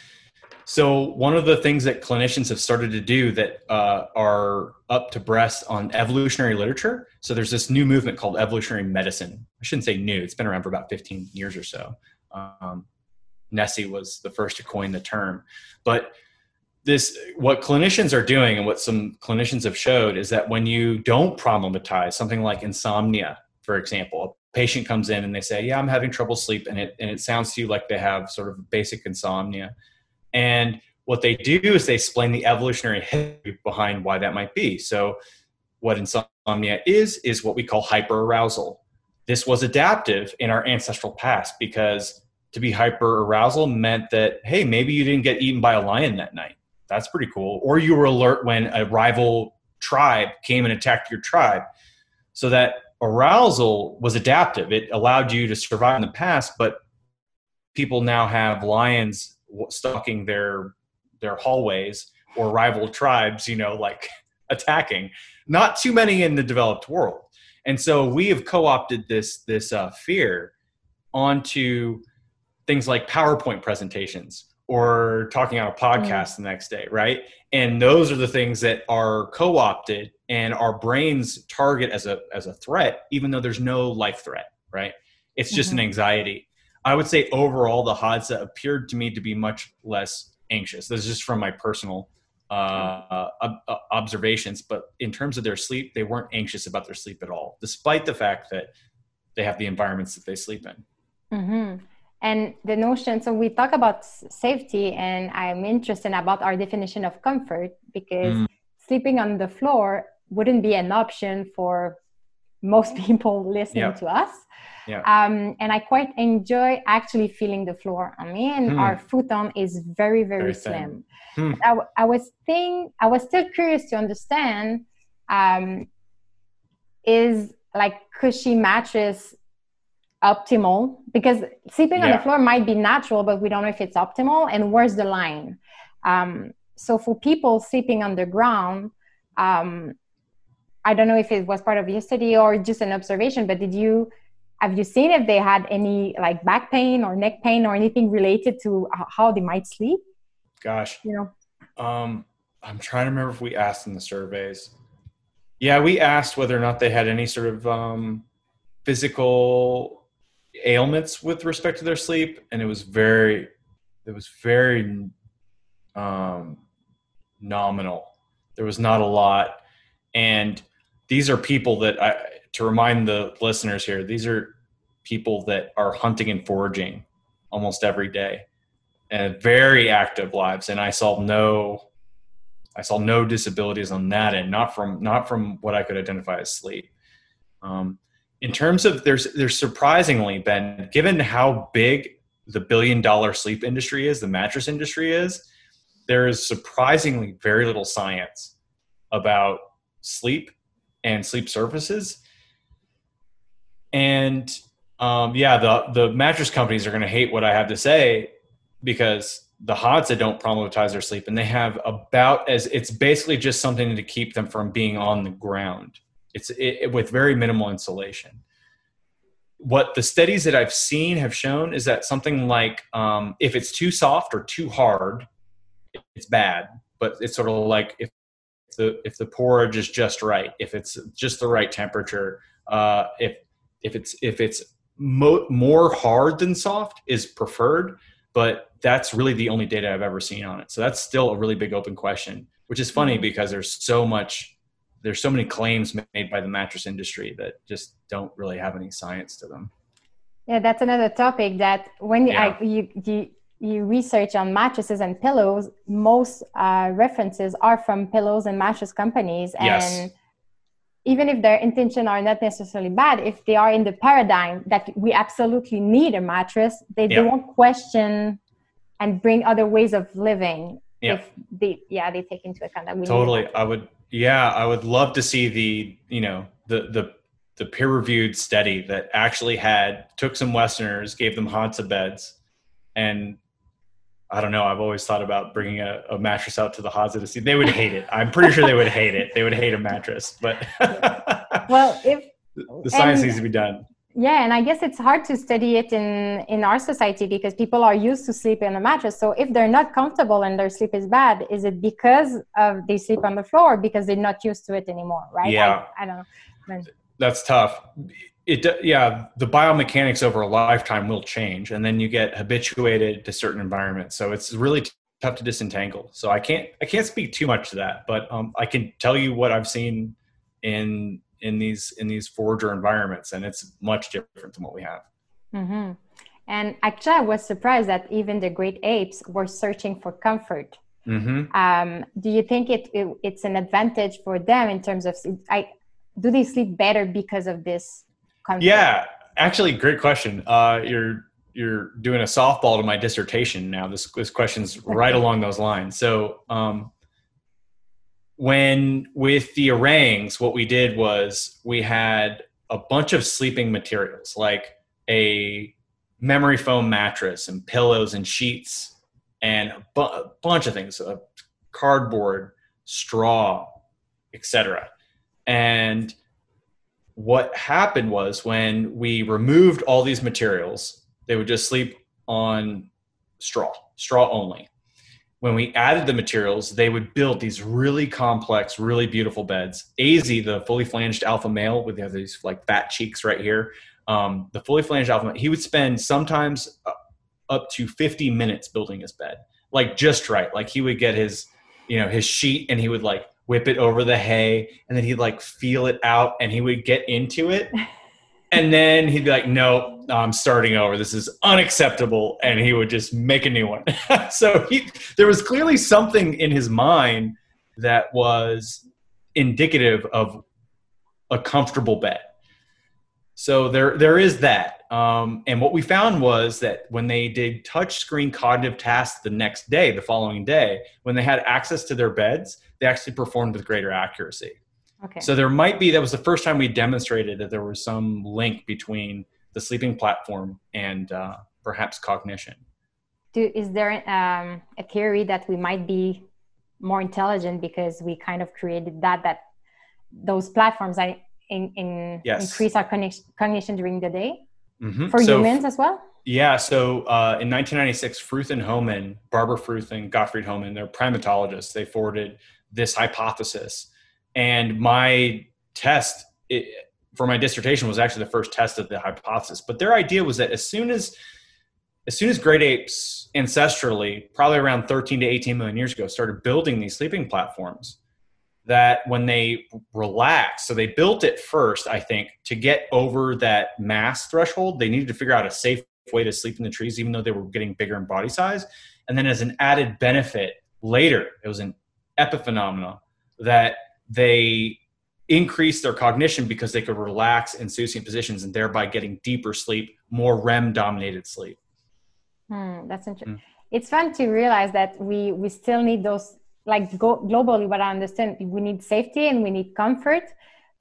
so one of the things that clinicians have started to do that uh, are up to breast on evolutionary literature. So there's this new movement called evolutionary medicine. I shouldn't say new; it's been around for about 15 years or so. Um, Nesse was the first to coin the term, but this what clinicians are doing and what some clinicians have showed is that when you don't problematize something like insomnia, for example, a patient comes in and they say, "Yeah, I'm having trouble sleep," and it and it sounds to you like they have sort of basic insomnia and what they do is they explain the evolutionary history behind why that might be. So, what insomnia is, is what we call hyperarousal. This was adaptive in our ancestral past because to be hyperarousal meant that, hey, maybe you didn't get eaten by a lion that night. That's pretty cool. Or you were alert when a rival tribe came and attacked your tribe. So that arousal was adaptive. It allowed you to survive in the past, but people now have lions stalking their their hallways or rival tribes you know like attacking not too many in the developed world and so we have co-opted this this uh, fear onto things like powerpoint presentations or talking on a podcast mm. the next day right and those are the things that are co-opted and our brains target as a as a threat even though there's no life threat right it's just mm-hmm. an anxiety I would say overall the Hadza appeared to me to be much less anxious. This is just from my personal uh, uh, observations. But in terms of their sleep, they weren't anxious about their sleep at all, despite the fact that they have the environments that they sleep in. Mm-hmm. And the notion, so we talk about safety, and I'm interested about our definition of comfort because mm. sleeping on the floor wouldn't be an option for most people listening yep. to us. Yeah. Um, and I quite enjoy actually feeling the floor on me, and hmm. our futon is very, very, very slim. Hmm. I, I, was think I was still curious to understand um, is like cushy mattress optimal because sleeping yeah. on the floor might be natural, but we don't know if it's optimal. And where's the line? Um, so for people sleeping on the ground, um, I don't know if it was part of your study or just an observation, but did you have you seen if they had any like back pain or neck pain or anything related to how they might sleep? Gosh, you know, um, I'm trying to remember if we asked in the surveys. Yeah, we asked whether or not they had any sort of um, physical ailments with respect to their sleep, and it was very, it was very um, nominal. There was not a lot, and these are people that I to remind the listeners here, these are people that are hunting and foraging almost every day and very active lives. And I saw no, I saw no disabilities on that end, not from, not from what I could identify as sleep. Um, in terms of there's, there's surprisingly been given how big the billion dollar sleep industry is, the mattress industry is, there is surprisingly very little science about sleep and sleep surfaces. And um, yeah, the the mattress companies are going to hate what I have to say because the Hadza don't problematize their sleep, and they have about as it's basically just something to keep them from being on the ground. It's it, it, with very minimal insulation. What the studies that I've seen have shown is that something like um, if it's too soft or too hard, it's bad. But it's sort of like if the if the porridge is just right, if it's just the right temperature, uh, if if it's if it's mo- more hard than soft is preferred, but that's really the only data I've ever seen on it. So that's still a really big open question, which is funny mm-hmm. because there's so much there's so many claims made by the mattress industry that just don't really have any science to them. Yeah, that's another topic that when yeah. I, you, you you research on mattresses and pillows, most uh, references are from pillows and mattress companies. And yes. even if their intention are not necessarily bad, if they are in the paradigm that we absolutely need a mattress, they, yeah. won't question and bring other ways of living. Yeah. If they, yeah, they take into account that we totally. I would, yeah, I would love to see the, you know, the the the peer reviewed study that actually had took some Westerners, gave them Hadza beds, and I don't know. I've always thought about bringing a, a, mattress out to the Hadza to see. They would hate it. I'm pretty sure they would hate it. They would hate a mattress. But well, if the science and, needs to be done. Yeah, and I guess it's hard to study it in in our society because people are used to sleep in a mattress. So if they're not comfortable and their sleep is bad, is it because of they sleep on the floor because they're not used to it anymore? Right? Yeah. I, I don't know. That's tough it yeah the biomechanics over a lifetime will change and then you get habituated to certain environments so it's really tough to disentangle so i can't i can't speak too much to that but um, i can tell you what i've seen in in these in these forager environments and it's much different than what we have mm-hmm. and actually i was surprised that even the great apes were searching for comfort mm-hmm. um, do you think it, it, it's an advantage for them in terms of I, do they sleep better because of this yeah, actually, great question. Uh, you're you're doing a softball to my dissertation now. This this question's right along those lines. So, um, when with the orangs, what we did was we had a bunch of sleeping materials like a memory foam mattress and pillows and sheets and a, bu- a bunch of things, uh, cardboard, straw, etc. And what happened was when we removed all these materials, they would just sleep on straw, straw only. When we added the materials, they would build these really complex, really beautiful beds. Azy, the fully flanged alpha male with these like fat cheeks right here, um, the fully flanged alpha, male, he would spend sometimes uh, up to 50 minutes building his bed, like just right. Like he would get his, you know, his sheet and he would like whip it over the hay, and then he'd like feel it out and he would get into it. and then he'd be like, no, I'm starting over. This is unacceptable. And he would just make a new one. so he, there was clearly something in his mind that was indicative of a comfortable bed. So there, there is that. Um, and what we found was that when they did touch screen cognitive tasks the next day, the following day, when they had access to their beds, they actually performed with greater accuracy. Okay. So there might be that was the first time we demonstrated that there was some link between the sleeping platform and uh, perhaps cognition. Do, is there um, a theory that we might be more intelligent because we kind of created that that those platforms in, in yes. increase our cognition during the day mm-hmm. for so humans as well? Yeah, so uh, in 1996, Fruth and Hohmann, Barbara Fruth and Gottfried Hohmann, they're primatologists. They forwarded this hypothesis. And my test it, for my dissertation was actually the first test of the hypothesis. But their idea was that as soon as as soon as great apes ancestrally, probably around 13 to 18 million years ago, started building these sleeping platforms, that when they relaxed, so they built it first, I think, to get over that mass threshold, they needed to figure out a safe way to sleep in the trees, even though they were getting bigger in body size. And then as an added benefit later, it was an epiphenomena that they increased their cognition because they could relax in soothing positions and thereby getting deeper sleep, more REM dominated sleep. Hmm, that's interesting. Mm. It's fun to realize that we we still need those like go, globally, what I understand, we need safety and we need comfort.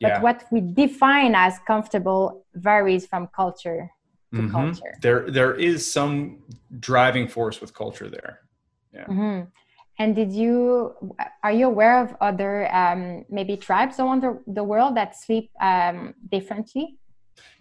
But yeah. what we define as comfortable varies from culture to mm-hmm. culture. There, there is some driving force with culture there. Yeah. Mm-hmm. And did you are you aware of other um, maybe tribes around the, the world that sleep um, differently?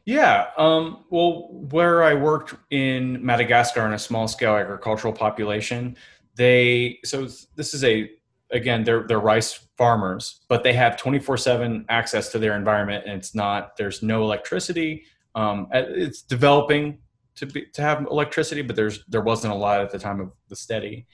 Yeah. Um, well, where I worked in Madagascar in a small scale agricultural population, they so this is a again they're they're rice farmers, but they have twenty four seven access to their environment, and it's not there's no electricity. Um, it's developing to be to have electricity, but there's there wasn't a lot at the time of the study,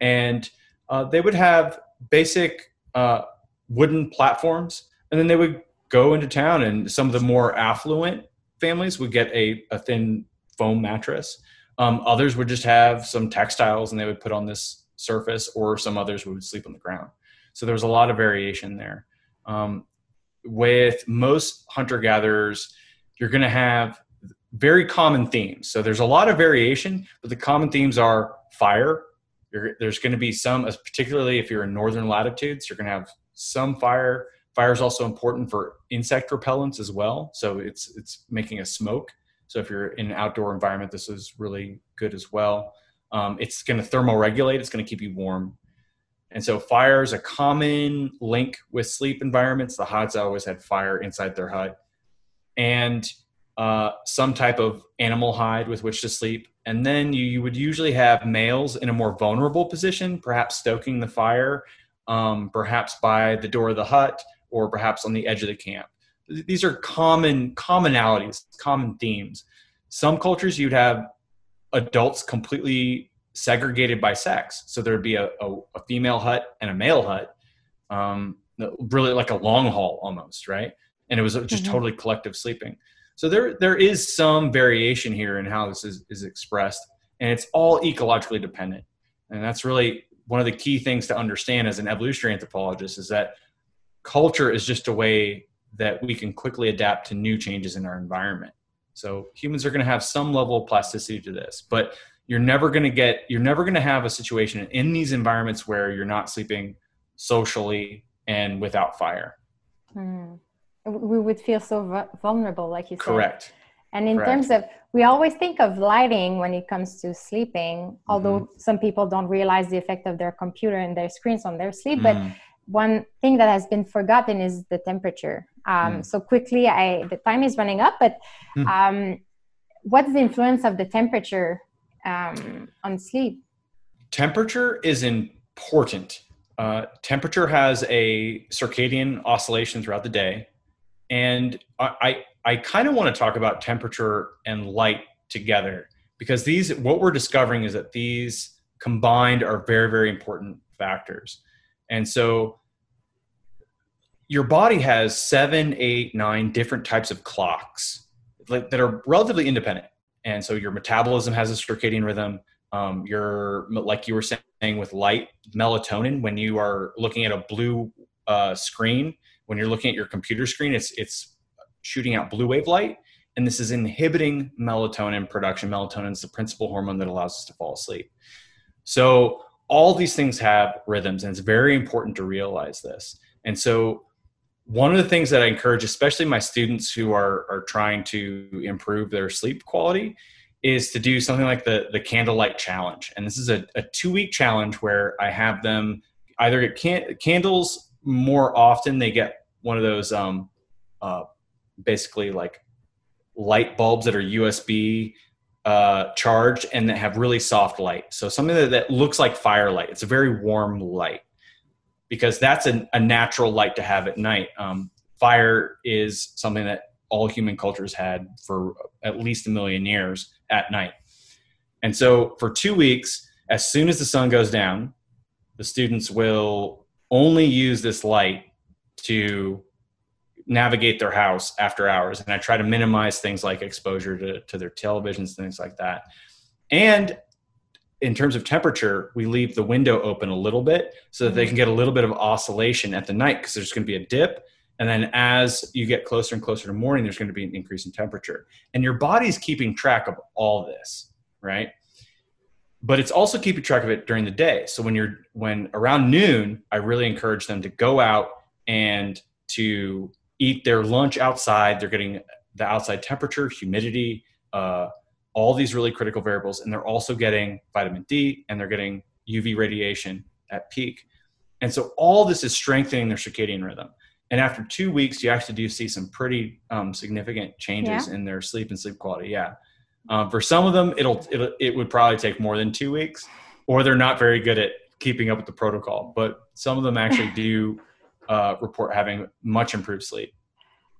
and uh, they would have basic uh, wooden platforms, and then they would go into town, and some of the more affluent families would get a, a thin foam mattress. Um, others would just have some textiles and they would put on this surface, or some others would sleep on the ground. So there was a lot of variation there. Um, with most hunter gatherers, you're going to have very common themes. So there's a lot of variation, but the common themes are fire. You're, there's going to be some, particularly if you're in northern latitudes, you're going to have some fire Fire is also important for insect repellents as well. So it's it's making a smoke. So if you're in an outdoor environment, this is really good as well. Um, it's going to thermoregulate. It's going to keep you warm. And so fire is a common link with sleep environments. The Hadza always had fire inside their hut, and uh, some type of animal hide with which to sleep. And then you, you would usually have males in a more vulnerable position, perhaps stoking the fire, um, perhaps by the door of the hut, or perhaps on the edge of the camp. These are common commonalities, common themes. Some cultures you'd have adults completely segregated by sex. So there'd be a, a, a female hut and a male hut, um, really like a long haul almost, right? And it was just mm-hmm. totally collective sleeping. So there there is some variation here in how this is, is expressed, and it's all ecologically dependent. And that's really one of the key things to understand as an evolutionary anthropologist is that culture is just a way that we can quickly adapt to new changes in our environment. So humans are going to have some level of plasticity to this, but you're never going to get you're never going to have a situation in these environments where you're not sleeping socially and without fire. Hmm. We would feel so vulnerable, like you said. Correct. And in Correct. terms of, we always think of lighting when it comes to sleeping, although mm-hmm. some people don't realize the effect of their computer and their screens on their sleep. Mm. But one thing that has been forgotten is the temperature. Um, mm. So quickly, I the time is running up, but mm. um, what's the influence of the temperature um, on sleep? Temperature is important. Uh, temperature has a circadian oscillation throughout the day, and I I, I kind of want to talk about temperature and light together because these what we're discovering is that these combined are very very important factors. And so your body has seven, eight, nine different types of clocks that are relatively independent. And so your metabolism has a circadian rhythm. Um, your, like you were saying with light, melatonin, when you are looking at a blue uh, screen, when you're looking at your computer screen, it's, it's shooting out blue wave light. And this is inhibiting melatonin production. Melatonin is the principal hormone that allows us to fall asleep. So all these things have rhythms, and it's very important to realize this. And so one of the things that I encourage, especially my students who are, are trying to improve their sleep quality, is to do something like the, the candlelight challenge. And this is a, a two week challenge where I have them either get can- candles more often, they get one of those um, uh, basically like light bulbs that are USB uh, charged and that have really soft light. So something that, that looks like firelight. It's a very warm light because that's a, a natural light to have at night. Um, fire is something that all human cultures had for at least a million years at night. And so for two weeks, as soon as the sun goes down, the students will only use this light to navigate their house after hours. And I try to minimize things like exposure to, to their televisions, things like that. And in terms of temperature, we leave the window open a little bit so that they can mm-hmm. get a little bit of oscillation at the night because there's going to be a dip. And then as you get closer and closer to morning, there's going to be an increase in temperature. And your body's keeping track of all this, right? but it's also keeping track of it during the day. So when you're when around noon, I really encourage them to go out and to eat their lunch outside. They're getting the outside temperature, humidity, uh, all these really critical variables, and they're also getting vitamin D and they're getting UV radiation at peak. And so all this is strengthening their circadian rhythm. And after two weeks, you actually do see some pretty um, significant changes yeah. in their sleep and sleep quality. Yeah. Um, for some of them, it'll, it'll it would probably take more than two weeks, or they're not very good at keeping up with the protocol. But some of them actually do uh, report having much improved sleep.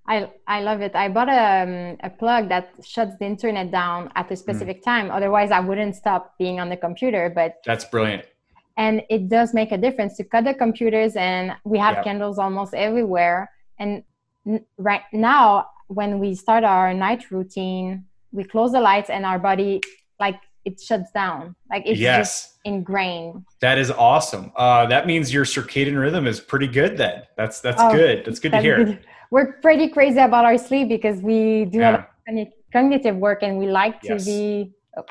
I, I love it. I bought a, um, a plug that shuts the internet down at a specific mm. time. Otherwise, I wouldn't stop being on the computer. But that's brilliant. And it does make a difference to cut the computers, and we have yep. candles almost everywhere. And n- right now, when we start our night routine, we close the lights, and our body like it shuts down. Like it's yes. just ingrained. That is awesome. Uh, that means your circadian rhythm is pretty good. Then that's that's oh, good. That's good that's to hear. Good we're pretty crazy about our sleep because we do yeah. a lot of cognitive work and we like to yes. be oh,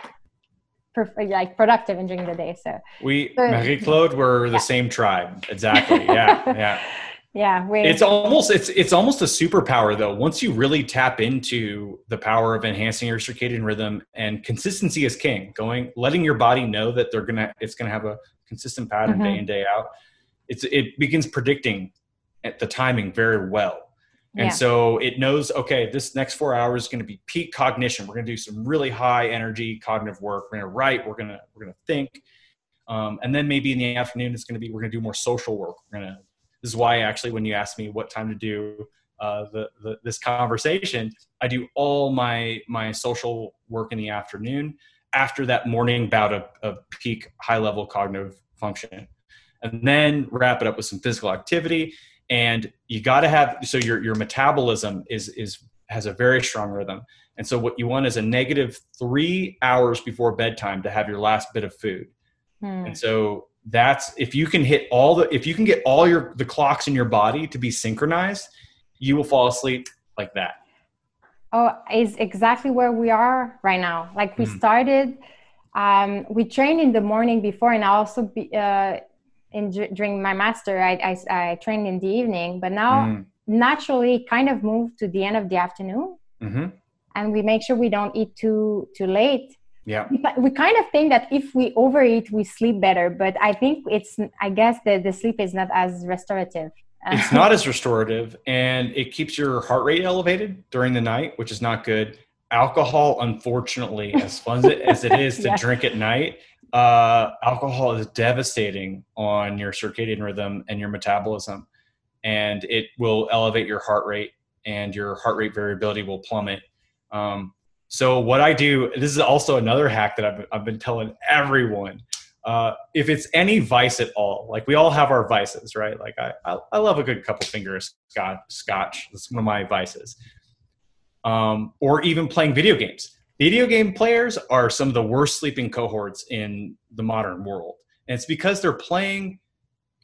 like productive during the day. So we so, Marie Claude, we're yeah. the same tribe. Exactly. Yeah. yeah. Yeah, we, it's almost it's it's almost a superpower though. Once you really tap into the power of enhancing your circadian rhythm and consistency is king. Going, letting your body know that they're gonna it's gonna have a consistent pattern mm-hmm. day in day out. It's it begins predicting at the timing very well. And yeah. so it knows, okay, this next four hours is going to be peak cognition. We're going to do some really high energy cognitive work. We're going to write. We're going to we're going to think. Um, and then maybe in the afternoon, it's going to be we're going to do more social work. We're going to. This is why actually, when you ask me what time to do uh, the, the this conversation, I do all my my social work in the afternoon. After that morning bout of, of peak high level cognitive function, and then wrap it up with some physical activity. And you got to have so your your metabolism is is has a very strong rhythm. And so what you want is a negative three hours before bedtime to have your last bit of food. Hmm. and so that's if you can hit all the if you can get all your the clocks in your body to be synchronized you will fall asleep like that oh is exactly where we are right now like we mm. started um, we trained in the morning before and i also be, uh, in during my master I, I, I trained in the evening but now mm. naturally kind of moved to the end of the afternoon mm-hmm. and we make sure we don't eat too too late yeah but we kind of think that if we overeat we sleep better but i think it's i guess that the sleep is not as restorative it's not as restorative and it keeps your heart rate elevated during the night which is not good alcohol unfortunately as fun as it is to yeah. drink at night uh, alcohol is devastating on your circadian rhythm and your metabolism, and it will elevate your heart rate, and your heart rate variability will plummet. Um, so what I do, this is also another hack that I've, I've been telling everyone. Uh, if it's any vice at all, like we all have our vices, right? Like I, I, I love a good couple fingers scotch. Scotch. That's one of my vices. Um, or even playing video games Video game players are some of the worst sleeping cohorts in the modern world. And it's because they're playing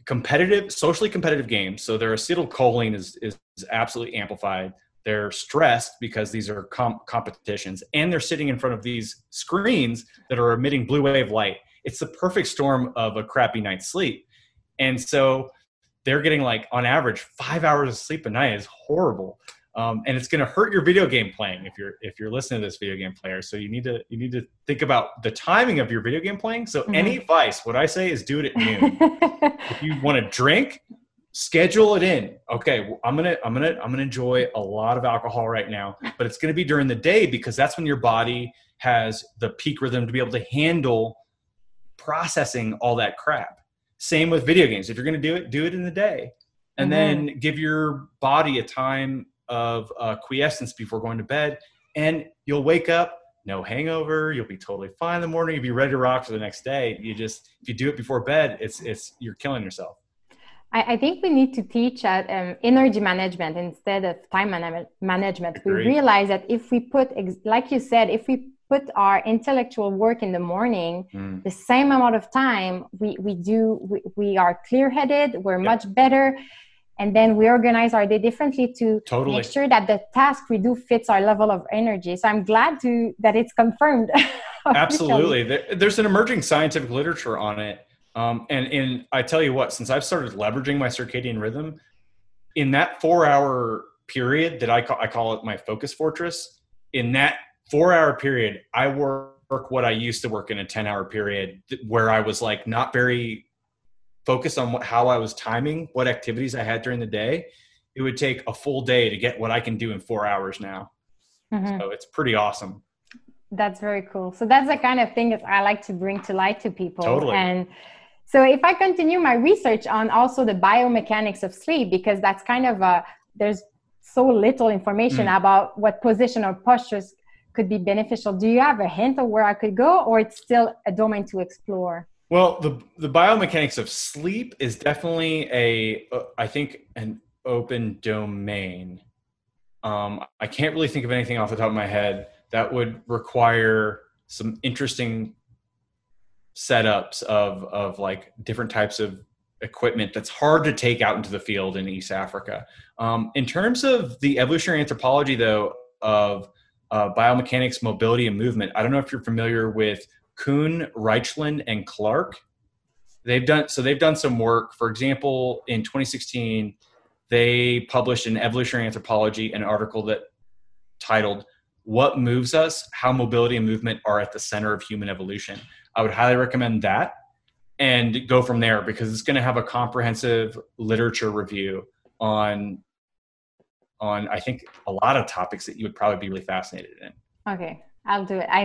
competitive, socially competitive games. So their acetylcholine is, is, is absolutely amplified. They're stressed because these are com- competitions and they're sitting in front of these screens that are emitting blue wave light. It's the perfect storm of a crappy night's sleep. And so they're getting like on average five hours of sleep a night is horrible um, and it's going to hurt your video game playing if you're if you're listening to this video game player so you need to you need to think about the timing of your video game playing so mm-hmm. any advice what i say is do it at noon if you want to drink schedule it in okay i'm gonna i'm gonna i'm gonna enjoy a lot of alcohol right now but it's gonna be during the day because that's when your body has the peak rhythm to be able to handle processing all that crap same with video games if you're gonna do it do it in the day and mm-hmm. then give your body a time of uh, quiescence before going to bed, and you'll wake up no hangover. You'll be totally fine in the morning. You'll be ready to rock for the next day. You just if you do it before bed, it's it's you're killing yourself. I, I think we need to teach at um, energy management instead of time man- management. We realize that if we put, ex- like you said, if we put our intellectual work in the morning mm. the same amount of time we, we do we, we are clear-headed we're yep. much better and then we organize our day differently to totally. make sure that the task we do fits our level of energy so i'm glad to that it's confirmed absolutely there's an emerging scientific literature on it um, and and i tell you what since i've started leveraging my circadian rhythm in that four hour period that i call i call it my focus fortress in that four hour period i work what i used to work in a 10 hour period where i was like not very focused on what, how I was timing what activities I had during the day, it would take a full day to get what I can do in four hours now. Mm-hmm. So it's pretty awesome. That's very cool. So that's the kind of thing that I like to bring to light to people. Totally. And so if I continue my research on also the biomechanics of sleep, because that's kind of a, there's so little information mm. about what position or postures could be beneficial. Do you have a hint of where I could go or it's still a domain to explore? Well, the the biomechanics of sleep is definitely a uh, I think an open domain. Um, I can't really think of anything off the top of my head that would require some interesting setups of of like different types of equipment that's hard to take out into the field in East Africa. Um, in terms of the evolutionary anthropology, though, of uh, biomechanics, mobility, and movement, I don't know if you're familiar with Kuhn, Raichlen, and Clark. They've done so. They've done some work. For example, in 2016, they published in Evolutionary Anthropology an article that titled "What Moves Us: How Mobility and Movement Are at the Center of Human Evolution." I would highly recommend that and go from there because it's going to have a comprehensive literature review on on I think a lot of topics that you would probably be really fascinated in. Okay, I'll do it. I,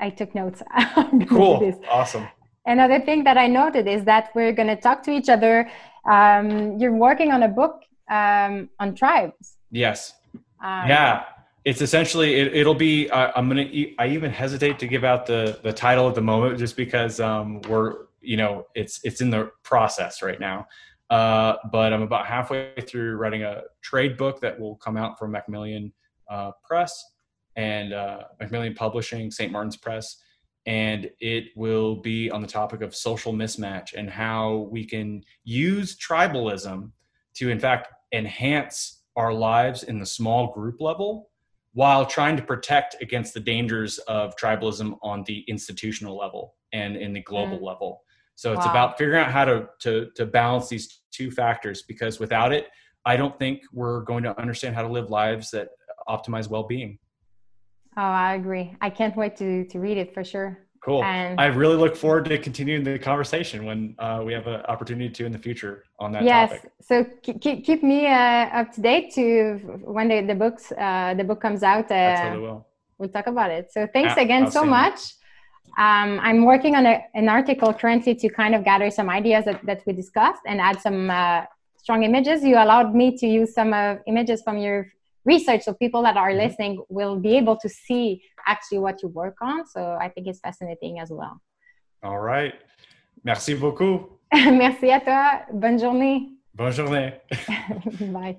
I, I took notes. cool. Awesome. Another thing that I noted is that we're going to talk to each other. Um, you're working on a book um, on tribes. Yes. Um, yeah. It's essentially, it, will be, uh, I'm to, I even hesitate to give out the, the title at the moment just because um, we're, you know, it's, it's in the process right now. Uh, but I'm about halfway through writing a trade book that will come out from Macmillan uh, Press and uh, Macmillan Publishing, St. Martin's Press, and it will be on the topic of social mismatch and how we can use tribalism to, in fact, enhance our lives in the small group level while trying to protect against the dangers of tribalism on the institutional level and in the global mm. level. So it's wow. about figuring out how to, to to balance these two factors because without it, I don't think we're going to understand how to live lives that optimize well-being. Oh, I agree. I can't wait to to read it for sure. Cool. And I really look forward to continuing the conversation when uh, we have an opportunity to in the future on that yes. topic. So keep, keep me uh, up to date to when the, the books uh, the book comes out. Uh, totally will. We'll talk about it. So thanks yeah, again so much. Um, I'm working on a, an article currently to kind of gather some ideas that, that we discussed and add some uh, strong images. You allowed me to use some uh, images from your research so people that are mm-hmm. listening will be able to see actually what you work on. So i think it's fascinating as well. All right. Merci beaucoup. Merci à toi. Bonne journée. Bonne journée. Bye